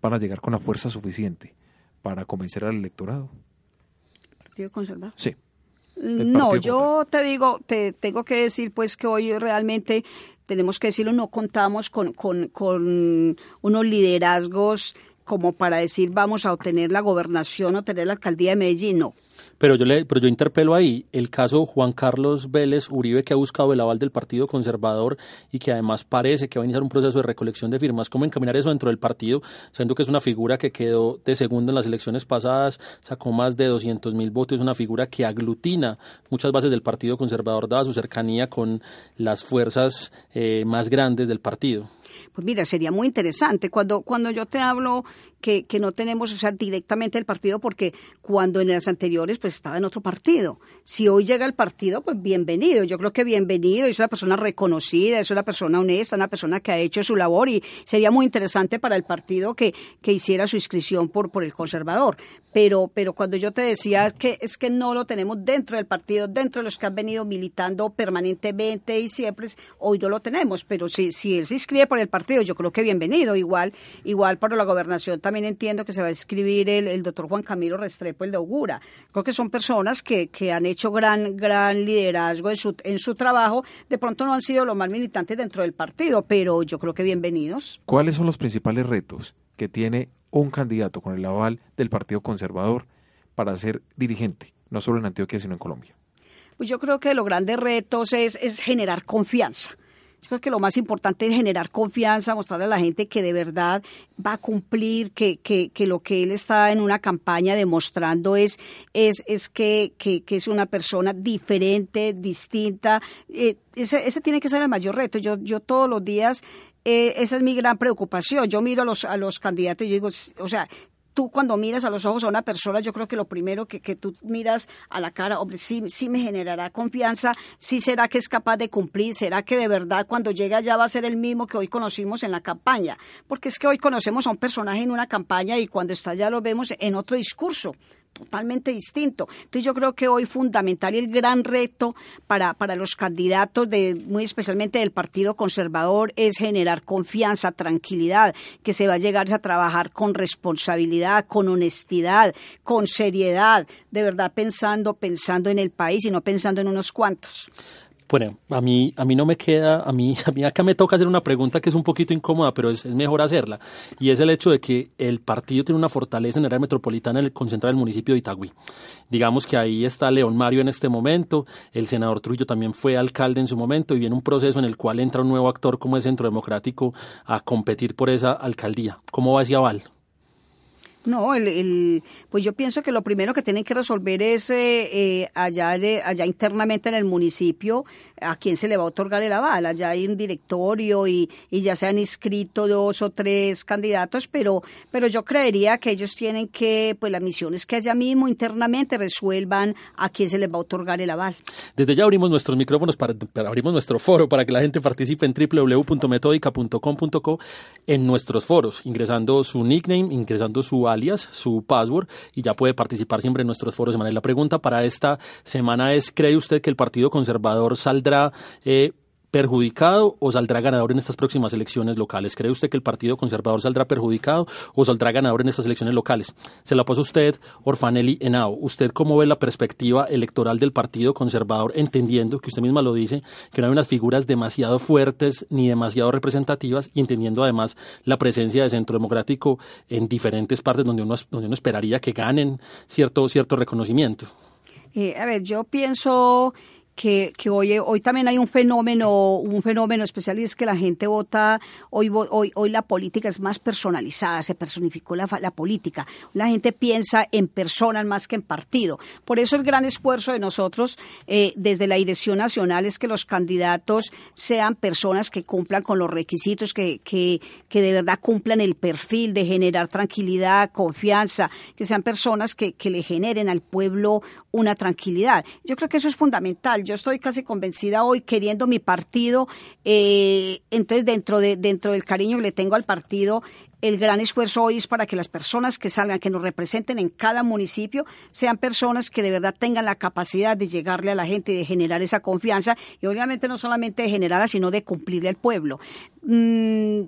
van a llegar con la fuerza suficiente para convencer al electorado? ¿Partido Conservador? Sí. No, yo te digo, te tengo que decir pues que hoy realmente tenemos que decirlo, no contamos con, con, con unos liderazgos como para decir vamos a obtener la gobernación o tener la alcaldía de Medellín, no. Pero yo, le, pero yo interpelo ahí el caso Juan Carlos Vélez Uribe, que ha buscado el aval del Partido Conservador y que además parece que va a iniciar un proceso de recolección de firmas. ¿Cómo encaminar eso dentro del partido? Siendo que es una figura que quedó de segundo en las elecciones pasadas, sacó más de 200 mil votos, una figura que aglutina muchas bases del Partido Conservador, dada su cercanía con las fuerzas eh, más grandes del partido. Pues mira, sería muy interesante. Cuando, cuando yo te hablo que, no tenemos, o sea, directamente el partido, porque cuando en las anteriores pues estaba en otro partido. Si hoy llega el partido, pues bienvenido. Yo creo que bienvenido, es una persona reconocida, es una persona honesta, una persona que ha hecho su labor y sería muy interesante para el partido que, que hiciera su inscripción por, por el conservador. Pero, pero cuando yo te decía que es que no lo tenemos dentro del partido, dentro de los que han venido militando permanentemente y siempre, hoy no lo tenemos, pero si, si él se inscribe por el partido, yo creo que bienvenido. Igual, igual para la gobernación también entiendo que se va a escribir el, el doctor Juan Camilo Restrepo, el de Augura. Creo que son personas que, que han hecho gran, gran liderazgo en su, en su trabajo. De pronto no han sido los más militantes dentro del partido, pero yo creo que bienvenidos. ¿Cuáles son los principales retos que tiene un candidato con el aval del Partido Conservador para ser dirigente, no solo en Antioquia, sino en Colombia? Pues yo creo que los grandes retos es, es generar confianza yo creo que lo más importante es generar confianza, mostrarle a la gente que de verdad va a cumplir, que, que, que lo que él está en una campaña demostrando es, es, es que, que, es una persona diferente, distinta. Eh, ese, ese tiene que ser el mayor reto. Yo, yo todos los días eh, esa es mi gran preocupación. Yo miro a los, a los candidatos y yo digo, o sea, tú cuando miras a los ojos a una persona, yo creo que lo primero que, que tú miras a la cara, hombre, sí, sí me generará confianza, sí será que es capaz de cumplir, será que de verdad cuando llega ya va a ser el mismo que hoy conocimos en la campaña, porque es que hoy conocemos a un personaje en una campaña y cuando está ya lo vemos en otro discurso totalmente distinto. Entonces yo creo que hoy fundamental y el gran reto para, para los candidatos, de, muy especialmente del Partido Conservador, es generar confianza, tranquilidad, que se va a llegar a trabajar con responsabilidad, con honestidad, con seriedad, de verdad pensando, pensando en el país y no pensando en unos cuantos. Bueno, a mí, a mí no me queda, a mí, a mí acá me toca hacer una pregunta que es un poquito incómoda, pero es, mejor hacerla. Y es el hecho de que el partido tiene una fortaleza en el área metropolitana el concentrado el municipio de Itagüí. Digamos que ahí está León Mario en este momento, el senador Trujillo también fue alcalde en su momento y viene un proceso en el cual entra un nuevo actor como el Centro Democrático a competir por esa alcaldía. ¿Cómo va ese aval? No, el, pues yo pienso que lo primero que tienen que resolver es eh, eh, allá, allá internamente en el municipio a quién se le va a otorgar el aval. Allá hay un directorio y, y ya se han inscrito dos o tres candidatos, pero, pero yo creería que ellos tienen que, pues la misión es que allá mismo internamente resuelvan a quién se les va a otorgar el aval. Desde ya abrimos nuestros micrófonos, para, abrimos nuestro foro para que la gente participe en www.metódica.com.co en nuestros foros, ingresando su nickname, ingresando su alias, su password y ya puede participar siempre en nuestros foros manera. La pregunta para esta semana es, ¿cree usted que el Partido Conservador saldrá eh, perjudicado o saldrá ganador en estas próximas elecciones locales? ¿Cree usted que el Partido Conservador saldrá perjudicado o saldrá ganador en estas elecciones locales? Se la pasa usted, Orfanelli Henao. ¿Usted cómo ve la perspectiva electoral del Partido Conservador, entendiendo que usted misma lo dice, que no hay unas figuras demasiado fuertes ni demasiado representativas y entendiendo además la presencia de Centro Democrático en diferentes partes donde uno, donde uno esperaría que ganen cierto, cierto reconocimiento? Eh, a ver, yo pienso que, que hoy, hoy también hay un fenómeno, un fenómeno especial y es que la gente vota, hoy, hoy, hoy la política es más personalizada, se personificó la, la política. La gente piensa en personas más que en partido. Por eso el gran esfuerzo de nosotros eh, desde la dirección nacional es que los candidatos sean personas que cumplan con los requisitos, que, que, que de verdad cumplan el perfil de generar tranquilidad, confianza, que sean personas que, que le generen al pueblo una tranquilidad. Yo creo que eso es fundamental yo estoy casi convencida hoy, queriendo mi partido, eh, entonces dentro, de, dentro del cariño que le tengo al partido, el gran esfuerzo hoy es para que las personas que salgan, que nos representen en cada municipio, sean personas que de verdad tengan la capacidad de llegarle a la gente y de generar esa confianza, y obviamente no solamente de generarla, sino de cumplirle al pueblo. Mm,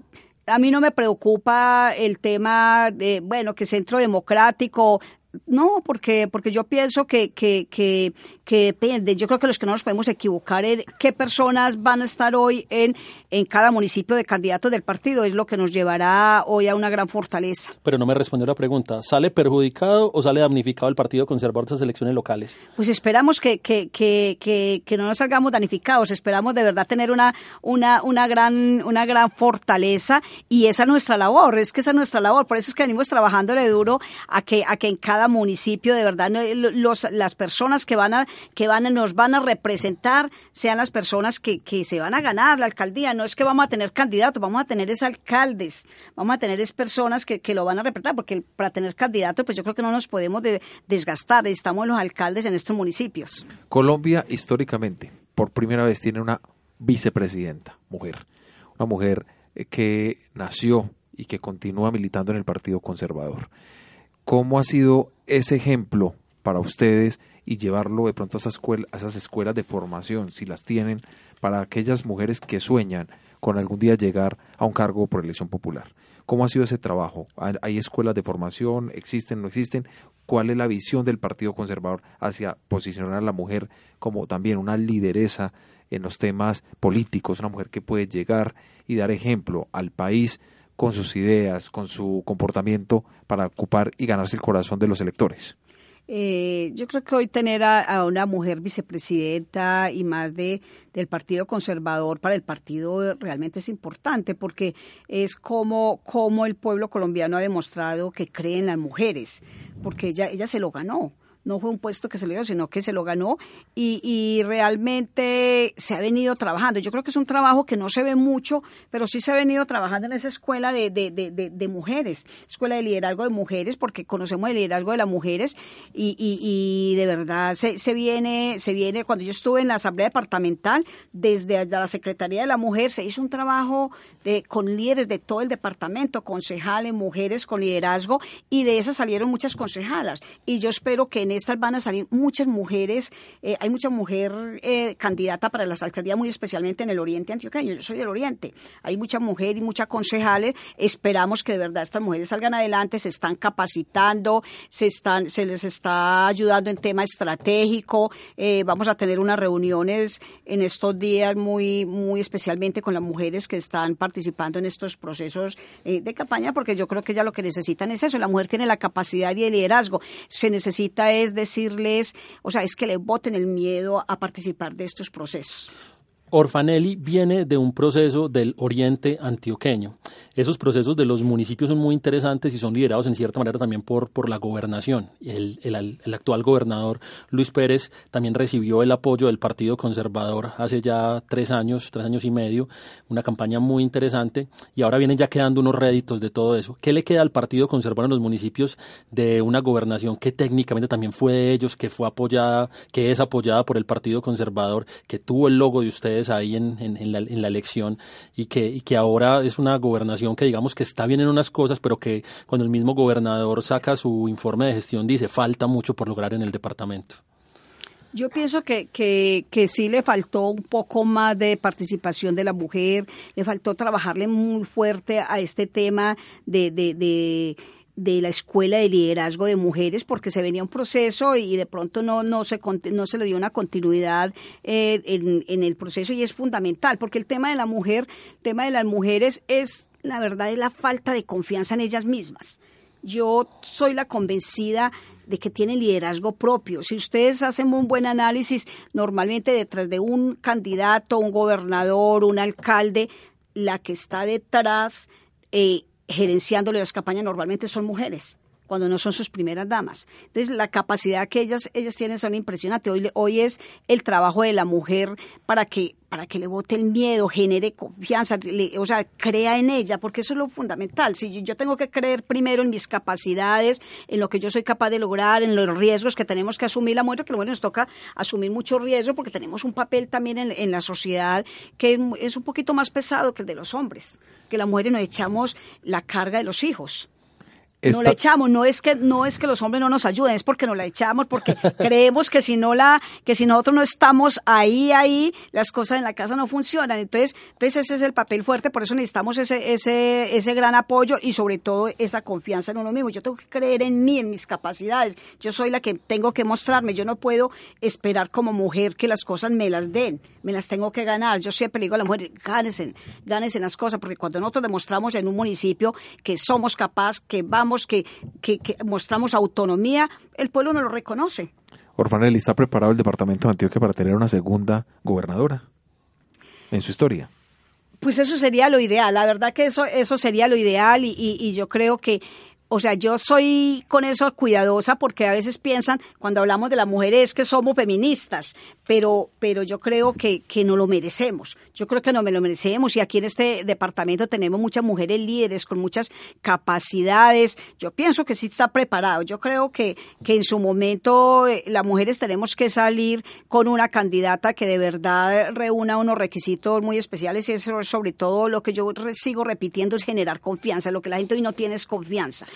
a mí no me preocupa el tema de, bueno, que Centro Democrático no, porque, porque yo pienso que, que, que, que, depende. Yo creo que los que no nos podemos equivocar es qué personas van a estar hoy en, en cada municipio de candidatos del partido. Es lo que nos llevará hoy a una gran fortaleza. Pero no me respondió la pregunta. ¿Sale perjudicado o sale damnificado el Partido Conservador de esas elecciones locales? Pues esperamos que, que, que, que, que no nos salgamos damnificados. Esperamos de verdad tener una, una, una, gran, una gran fortaleza y esa es nuestra labor. Es que esa es nuestra labor. Por eso es que venimos trabajándole duro a que, a que en cada municipio, de verdad, los, las personas que van a, que van nos van a representar sean las personas que, que se van a ganar la alcaldía. No es que vamos a tener candidatos, vamos a tener es alcaldes, vamos a tener es personas que, que lo van a representar, porque para tener candidatos, pues yo creo que no nos podemos desgastar. Estamos los alcaldes en estos municipios. Colombia, históricamente, por primera vez tiene una vicepresidenta, mujer. Una mujer eh, que nació y que continúa militando en el Partido Conservador. ¿Cómo ha sido ese ejemplo para ustedes y llevarlo de pronto a esas, escuelas, a esas escuelas de formación, si las tienen, para aquellas mujeres que sueñan con algún día llegar a un cargo por elección popular? ¿Cómo ha sido ese trabajo? ¿Hay escuelas de formación? ¿Existen? ¿No existen? ¿Cuál es la visión del Partido Conservador hacia posicionar a la mujer como también una lideresa en los temas políticos, una mujer que puede llegar y dar ejemplo al país con sus ideas, con su comportamiento para ocupar y ganarse el corazón de los electores? Eh, yo creo que hoy tener a, una mujer vicepresidenta y más de del Partido Conservador para el partido realmente es importante porque es como, como el pueblo colombiano ha demostrado que cree en las mujeres, porque ella, ella se lo ganó no fue un puesto que se le dio, sino que se lo ganó y, y, realmente se ha venido trabajando. Yo creo que es un trabajo que no se ve mucho, pero sí se ha venido trabajando en esa escuela de, de, de, de mujeres, escuela de liderazgo de mujeres, porque conocemos el liderazgo de las mujeres y, y, de verdad se, se, viene, se viene, cuando yo estuve en la Asamblea Departamental, desde la Secretaría de la Mujer se hizo un trabajo de, con líderes de todo el departamento, concejales, mujeres con liderazgo, y de esas salieron muchas concejalas. Y yo espero que en estas van a salir muchas mujeres, eh, hay mucha mujer eh, candidata para las alcaldías, muy especialmente en el oriente antioqueño, yo soy del oriente, hay mucha mujer y muchas concejales, esperamos que de verdad estas mujeres salgan adelante, se están capacitando, se, están, se les está ayudando en tema estratégico, eh, vamos a tener unas reuniones en estos días muy, muy especialmente con las mujeres que están participando en estos procesos de campaña, porque yo creo que ya lo que necesitan es eso, la mujer tiene la capacidad y el liderazgo, se necesita es decirles, o sea, es que le voten el miedo a participar de estos procesos. Orfanelli viene de un proceso del oriente antioqueño. Esos procesos de los municipios son muy interesantes y son liderados en cierta manera también por, por la gobernación. El, el, el, actual gobernador Luis Pérez también recibió el apoyo del Partido Conservador hace ya tres años, tres años y medio, una campaña muy interesante y ahora vienen ya quedando unos réditos de todo eso. ¿Qué le queda al Partido Conservador en los municipios de una gobernación que técnicamente también fue de ellos, que fue apoyada, que es apoyada por el Partido Conservador, que tuvo el logo de ustedes? Ahí en, la, elección y que, ahora es una gobernación que digamos que está bien en unas cosas, pero que cuando el mismo gobernador saca su informe de gestión dice falta mucho por lograr en el departamento. Yo pienso que, sí le faltó un poco más de participación de la mujer, le faltó trabajarle muy fuerte a este tema de de la escuela de liderazgo de mujeres porque se venía un proceso y de pronto no, no, se, no se le dio una continuidad eh, en, en, el proceso y es fundamental porque el tema de la mujer, el tema de las mujeres es la verdad es la falta de confianza en ellas mismas. Yo soy la convencida de que tienen liderazgo propio. Si ustedes hacen un buen análisis, normalmente detrás de un candidato, un gobernador, un alcalde, la que está detrás eh, gerenciándole las campañas normalmente son mujeres cuando no son sus primeras damas. Entonces, la capacidad que ellas, ellas tienen son impresionantes. Hoy, hoy es el trabajo de la mujer para que, para que le bote el miedo, genere confianza, o sea, crea en ella, porque eso es lo fundamental. Si yo, tengo que creer primero en mis capacidades, en lo que yo soy capaz de lograr, en los riesgos que tenemos que asumir la mujer, que bueno, nos toca asumir mucho riesgo porque tenemos un papel también en, la sociedad que es un poquito más pesado que el de los hombres, que las mujeres nos echamos la carga de los hijos no la echamos, no es que no es que los hombres no nos ayuden, es porque no la echamos, porque creemos que si no la que si nosotros no estamos ahí ahí, las cosas en la casa no funcionan. Entonces, entonces ese es el papel fuerte, por eso necesitamos ese ese ese gran apoyo y sobre todo esa confianza en uno mismo. Yo tengo que creer en mí, en mis capacidades. Yo soy la que tengo que mostrarme, yo no puedo esperar como mujer que las cosas me las den, me las tengo que ganar. Yo siempre digo a la mujer, gánense, gánense las cosas, porque cuando nosotros demostramos en un municipio que somos capaces, que vamos que, mostramos autonomía, el pueblo no lo reconoce. Orfanelli, ¿está preparado el departamento de Antioquia para tener una segunda gobernadora en su historia? Pues eso sería lo ideal, la verdad que eso, eso sería lo ideal y yo creo que o sea, yo soy con eso cuidadosa porque a veces piensan, cuando hablamos de las mujeres, que somos feministas, pero, pero yo creo que, que no lo merecemos. Yo creo que no me lo merecemos y aquí en este departamento tenemos muchas mujeres líderes con muchas capacidades. Yo pienso que sí está preparado. Yo creo que, que en su momento eh, las mujeres tenemos que salir con una candidata que de verdad reúna unos requisitos muy especiales y eso sobre todo lo que yo sigo repitiendo es generar confianza. Lo que la gente hoy no tiene es confianza.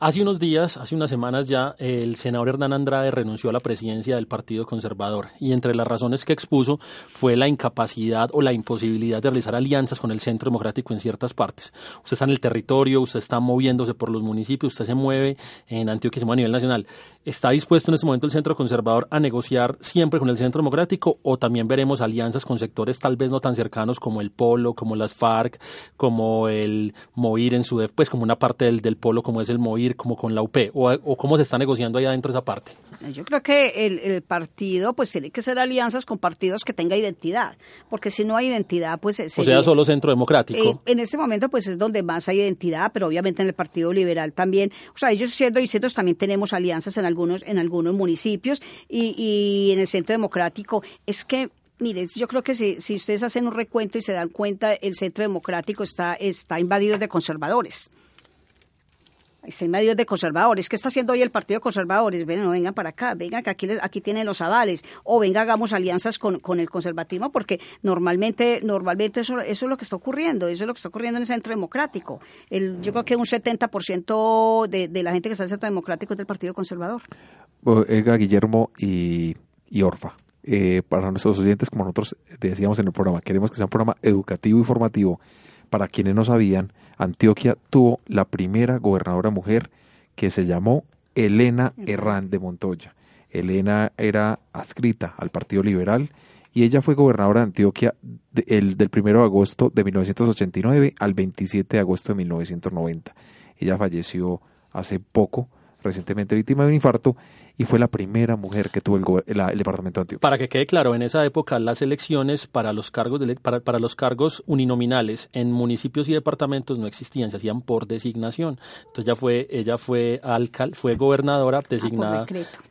Hace unos días, hace unas semanas ya, el senador Hernán Andrade renunció a la presidencia del Partido Conservador y entre las razones que expuso fue la incapacidad o la imposibilidad de realizar alianzas con el Centro Democrático en ciertas partes. Usted está en el territorio, usted está moviéndose por los municipios, usted se mueve en Antioquia, a nivel nacional. ¿Está dispuesto en este momento el Centro Conservador a negociar siempre con el Centro Democrático o también veremos alianzas con sectores tal vez no tan cercanos como el Polo, como las FARC, como el MOIR en su, pues como una parte del, del Polo como es el MOIR? Como con la UP o, cómo se está negociando ahí adentro esa parte? Yo creo que el, partido pues tiene que ser alianzas con partidos que tenga identidad, porque si no hay identidad pues o sea solo centro democrático. Eh, en este momento pues es donde más hay identidad, pero obviamente en el Partido Liberal también, o sea ellos siendo distintos también tenemos alianzas en algunos en algunos municipios y, y en el Centro Democrático es que Mire, yo creo que si, si, ustedes hacen un recuento y se dan cuenta, el centro democrático está, está invadido de conservadores está en medio de conservadores. ¿Qué está haciendo hoy el Partido Conservadores? Ven, no vengan para acá, vengan que aquí, aquí tienen los avales. O venga, hagamos alianzas con, con el conservatismo, porque normalmente, normalmente eso, eso es lo que está ocurriendo, eso es lo que está ocurriendo en el centro democrático. Yo creo que un 70% de, de la gente que está en el centro democrático es del Partido Conservador. Ega, Guillermo y, y Orfa. Eh, para nuestros oyentes, como nosotros decíamos en el programa, queremos que sea un programa educativo y formativo para quienes no sabían, Antioquia tuvo la primera gobernadora mujer que se llamó Elena Herrán de Montoya. Elena era adscrita al Partido Liberal y ella fue gobernadora de Antioquia del 1 de agosto de 1989 al 27 de agosto de 1990. Ella falleció hace poco recientemente víctima de un infarto y fue la primera mujer que tuvo el, departamento de Antioquia. Para que quede claro, en esa época las elecciones para los cargos para, para, los cargos uninominales en municipios y departamentos no existían, se hacían por designación. Entonces ya fue ella fue alcal, fue gobernadora ah, designada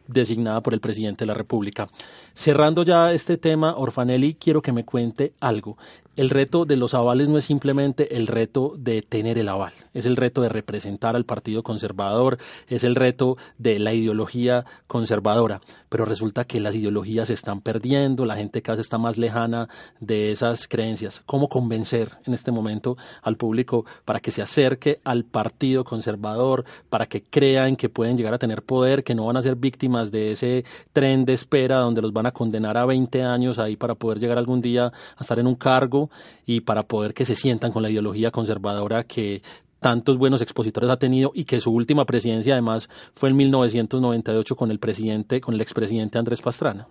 designada por el presidente de la República. Cerrando ya este tema, Orfanelli, quiero que me cuente algo. El reto de los avales no es simplemente el reto de tener el aval, es el reto de representar al Partido Conservador, es el reto de la ideología conservadora, pero resulta que las ideologías se están perdiendo, la gente cada vez está más lejana de esas creencias. ¿Cómo convencer en este momento al público para que se acerque al Partido Conservador, para que crean que pueden llegar a tener poder, que no van a ser víctimas de ese tren de espera donde los van a condenar a 20 años ahí para poder llegar algún día a estar en un cargo? y para poder que se sientan con la ideología conservadora que tantos buenos expositores ha tenido y que su última presidencia además fue en 1998 con el presidente, con el expresidente Andrés Pastrana.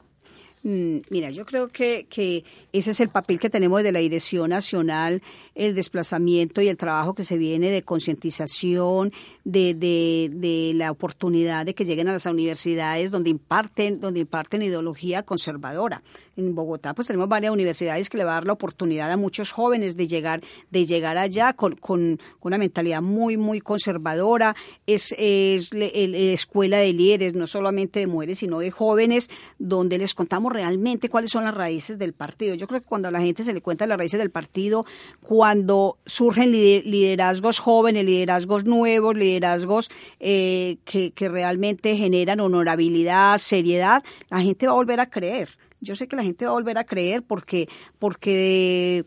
Mm, mira, yo creo que, que ese es el papel que tenemos de la Dirección Nacional, el desplazamiento y el trabajo que se viene de concientización, de, de, de, la oportunidad de que lleguen a las universidades donde imparten, donde imparten ideología conservadora. En Bogotá, pues tenemos varias universidades que le va a dar la oportunidad a muchos jóvenes de llegar, de llegar allá con, con, una mentalidad muy, muy conservadora. Es, es la escuela de líderes, no solamente de mujeres, sino de jóvenes, donde les contamos realmente cuáles son las raíces del partido. Yo creo que cuando a la gente se le cuenta las raíces del partido, cuando surgen liderazgos jóvenes, liderazgos nuevos, liderazgos eh, que, que realmente generan honorabilidad, seriedad, la gente va a volver a creer. Yo sé que la gente va a volver a creer porque, porque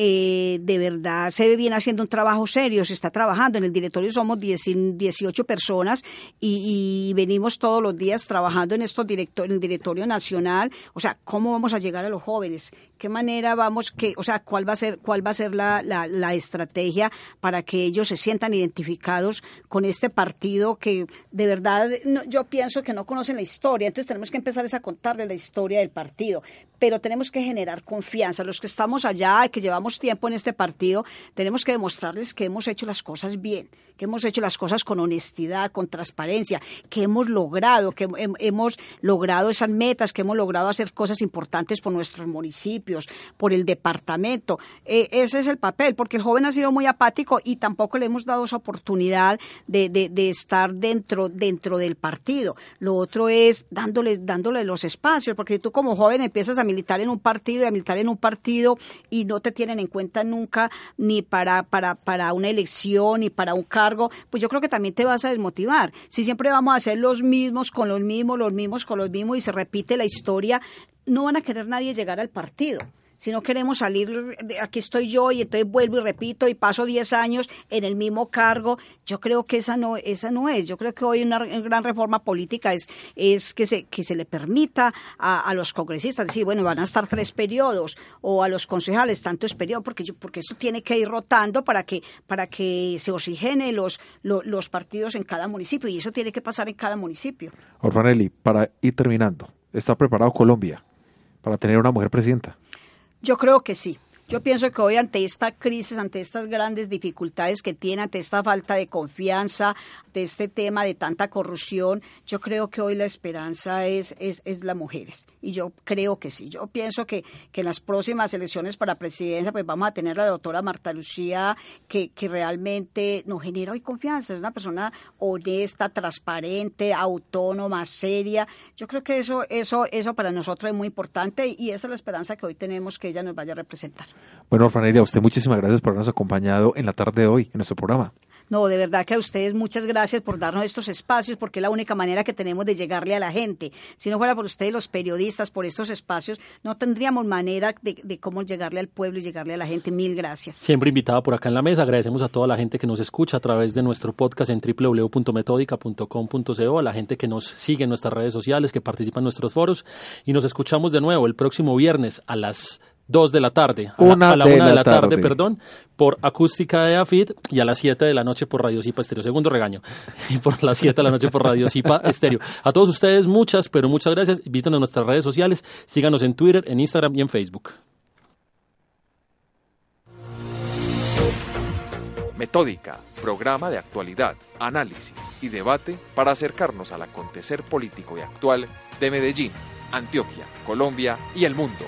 eh, de verdad se viene haciendo un trabajo serio, se está trabajando. En el directorio somos 18 personas y, venimos todos los días trabajando en, estos director, en el directorio nacional. O sea, ¿cómo vamos a llegar a los jóvenes? ¿Qué manera vamos, que, o sea, cuál va a ser, cuál va a ser la, la, estrategia para que ellos se sientan identificados con este partido que de verdad yo pienso que no conocen la historia? Entonces tenemos que empezar a contarles la historia del partido, pero tenemos que generar confianza. Los que estamos allá y que llevamos tiempo en este partido, tenemos que demostrarles que hemos hecho las cosas bien, que hemos hecho las cosas con honestidad, con transparencia, que hemos logrado, que hemos logrado esas metas, que hemos logrado hacer cosas importantes por nuestros municipios, por el departamento. Eh, ese es el papel, porque el joven ha sido muy apático y tampoco le hemos dado esa oportunidad de, de, estar dentro, dentro del partido. Lo otro es dándole, dándole los espacios, porque tú como joven empiezas a militar en un partido y a militar en un partido y no te tienen en cuenta nunca ni para, para, para una elección ni para un cargo, pues yo creo que también te vas a desmotivar. Si siempre vamos a ser los mismos, con los mismos, los mismos, con los mismos y se repite la historia, no van a querer nadie llegar al partido si no queremos salir, de aquí estoy yo y entonces vuelvo y repito y paso 10 años en el mismo cargo, yo creo que esa no, esa no es. Yo creo que hoy una gran reforma política es, es que, se, que se le permita a, los congresistas decir, bueno, van a estar tres periodos o a los concejales tantos periodos, porque, yo, porque eso tiene que ir rotando para que, para que se oxigene los, los, los partidos en cada municipio y eso tiene que pasar en cada municipio. Orfanelli, para ir terminando, ¿está preparado Colombia para tener una mujer presidenta? Yo creo que sí. Yo pienso que hoy ante esta crisis, ante estas grandes dificultades que tiene, ante esta falta de confianza, de este tema de tanta corrupción, yo creo que hoy la esperanza es, es, es las mujeres. Y yo creo que sí. Yo pienso que, que en las próximas elecciones para presidencia, pues vamos a tener a la doctora Marta Lucía, que, que realmente nos genera hoy confianza. Es una persona honesta, transparente, autónoma, seria. Yo creo que eso, eso, eso para nosotros es muy importante y esa es la esperanza que hoy tenemos que ella nos vaya a representar. Bueno, Franelia, a usted muchísimas gracias por habernos acompañado en la tarde de hoy en nuestro programa. No, de verdad que a ustedes muchas gracias por darnos estos espacios, porque es la única manera que tenemos de llegarle a la gente. Si no fuera por ustedes, los periodistas, por estos espacios, no tendríamos manera de, cómo llegarle al pueblo y llegarle a la gente. Mil gracias. Siempre invitada por acá en la mesa. Agradecemos a toda la gente que nos escucha a través de nuestro podcast en www.metódica.com.co, a la gente que nos sigue en nuestras redes sociales, que participa en nuestros foros. Y nos escuchamos de nuevo el próximo viernes a las 2 de la tarde, a la, a 1 de, la, tarde, perdón, por Acústica de AFIT y a las 7 de la noche por Radio Cipa Estéreo. Segundo regaño. Y por las 7 de la noche por Radio Cipa Estéreo. A todos ustedes, muchas, pero muchas gracias. Invítanos a nuestras redes sociales. Síganos en Twitter, en Instagram y en Facebook. Metódica, programa de actualidad, análisis y debate para acercarnos al acontecer político y actual de Medellín, Antioquia, Colombia y el mundo.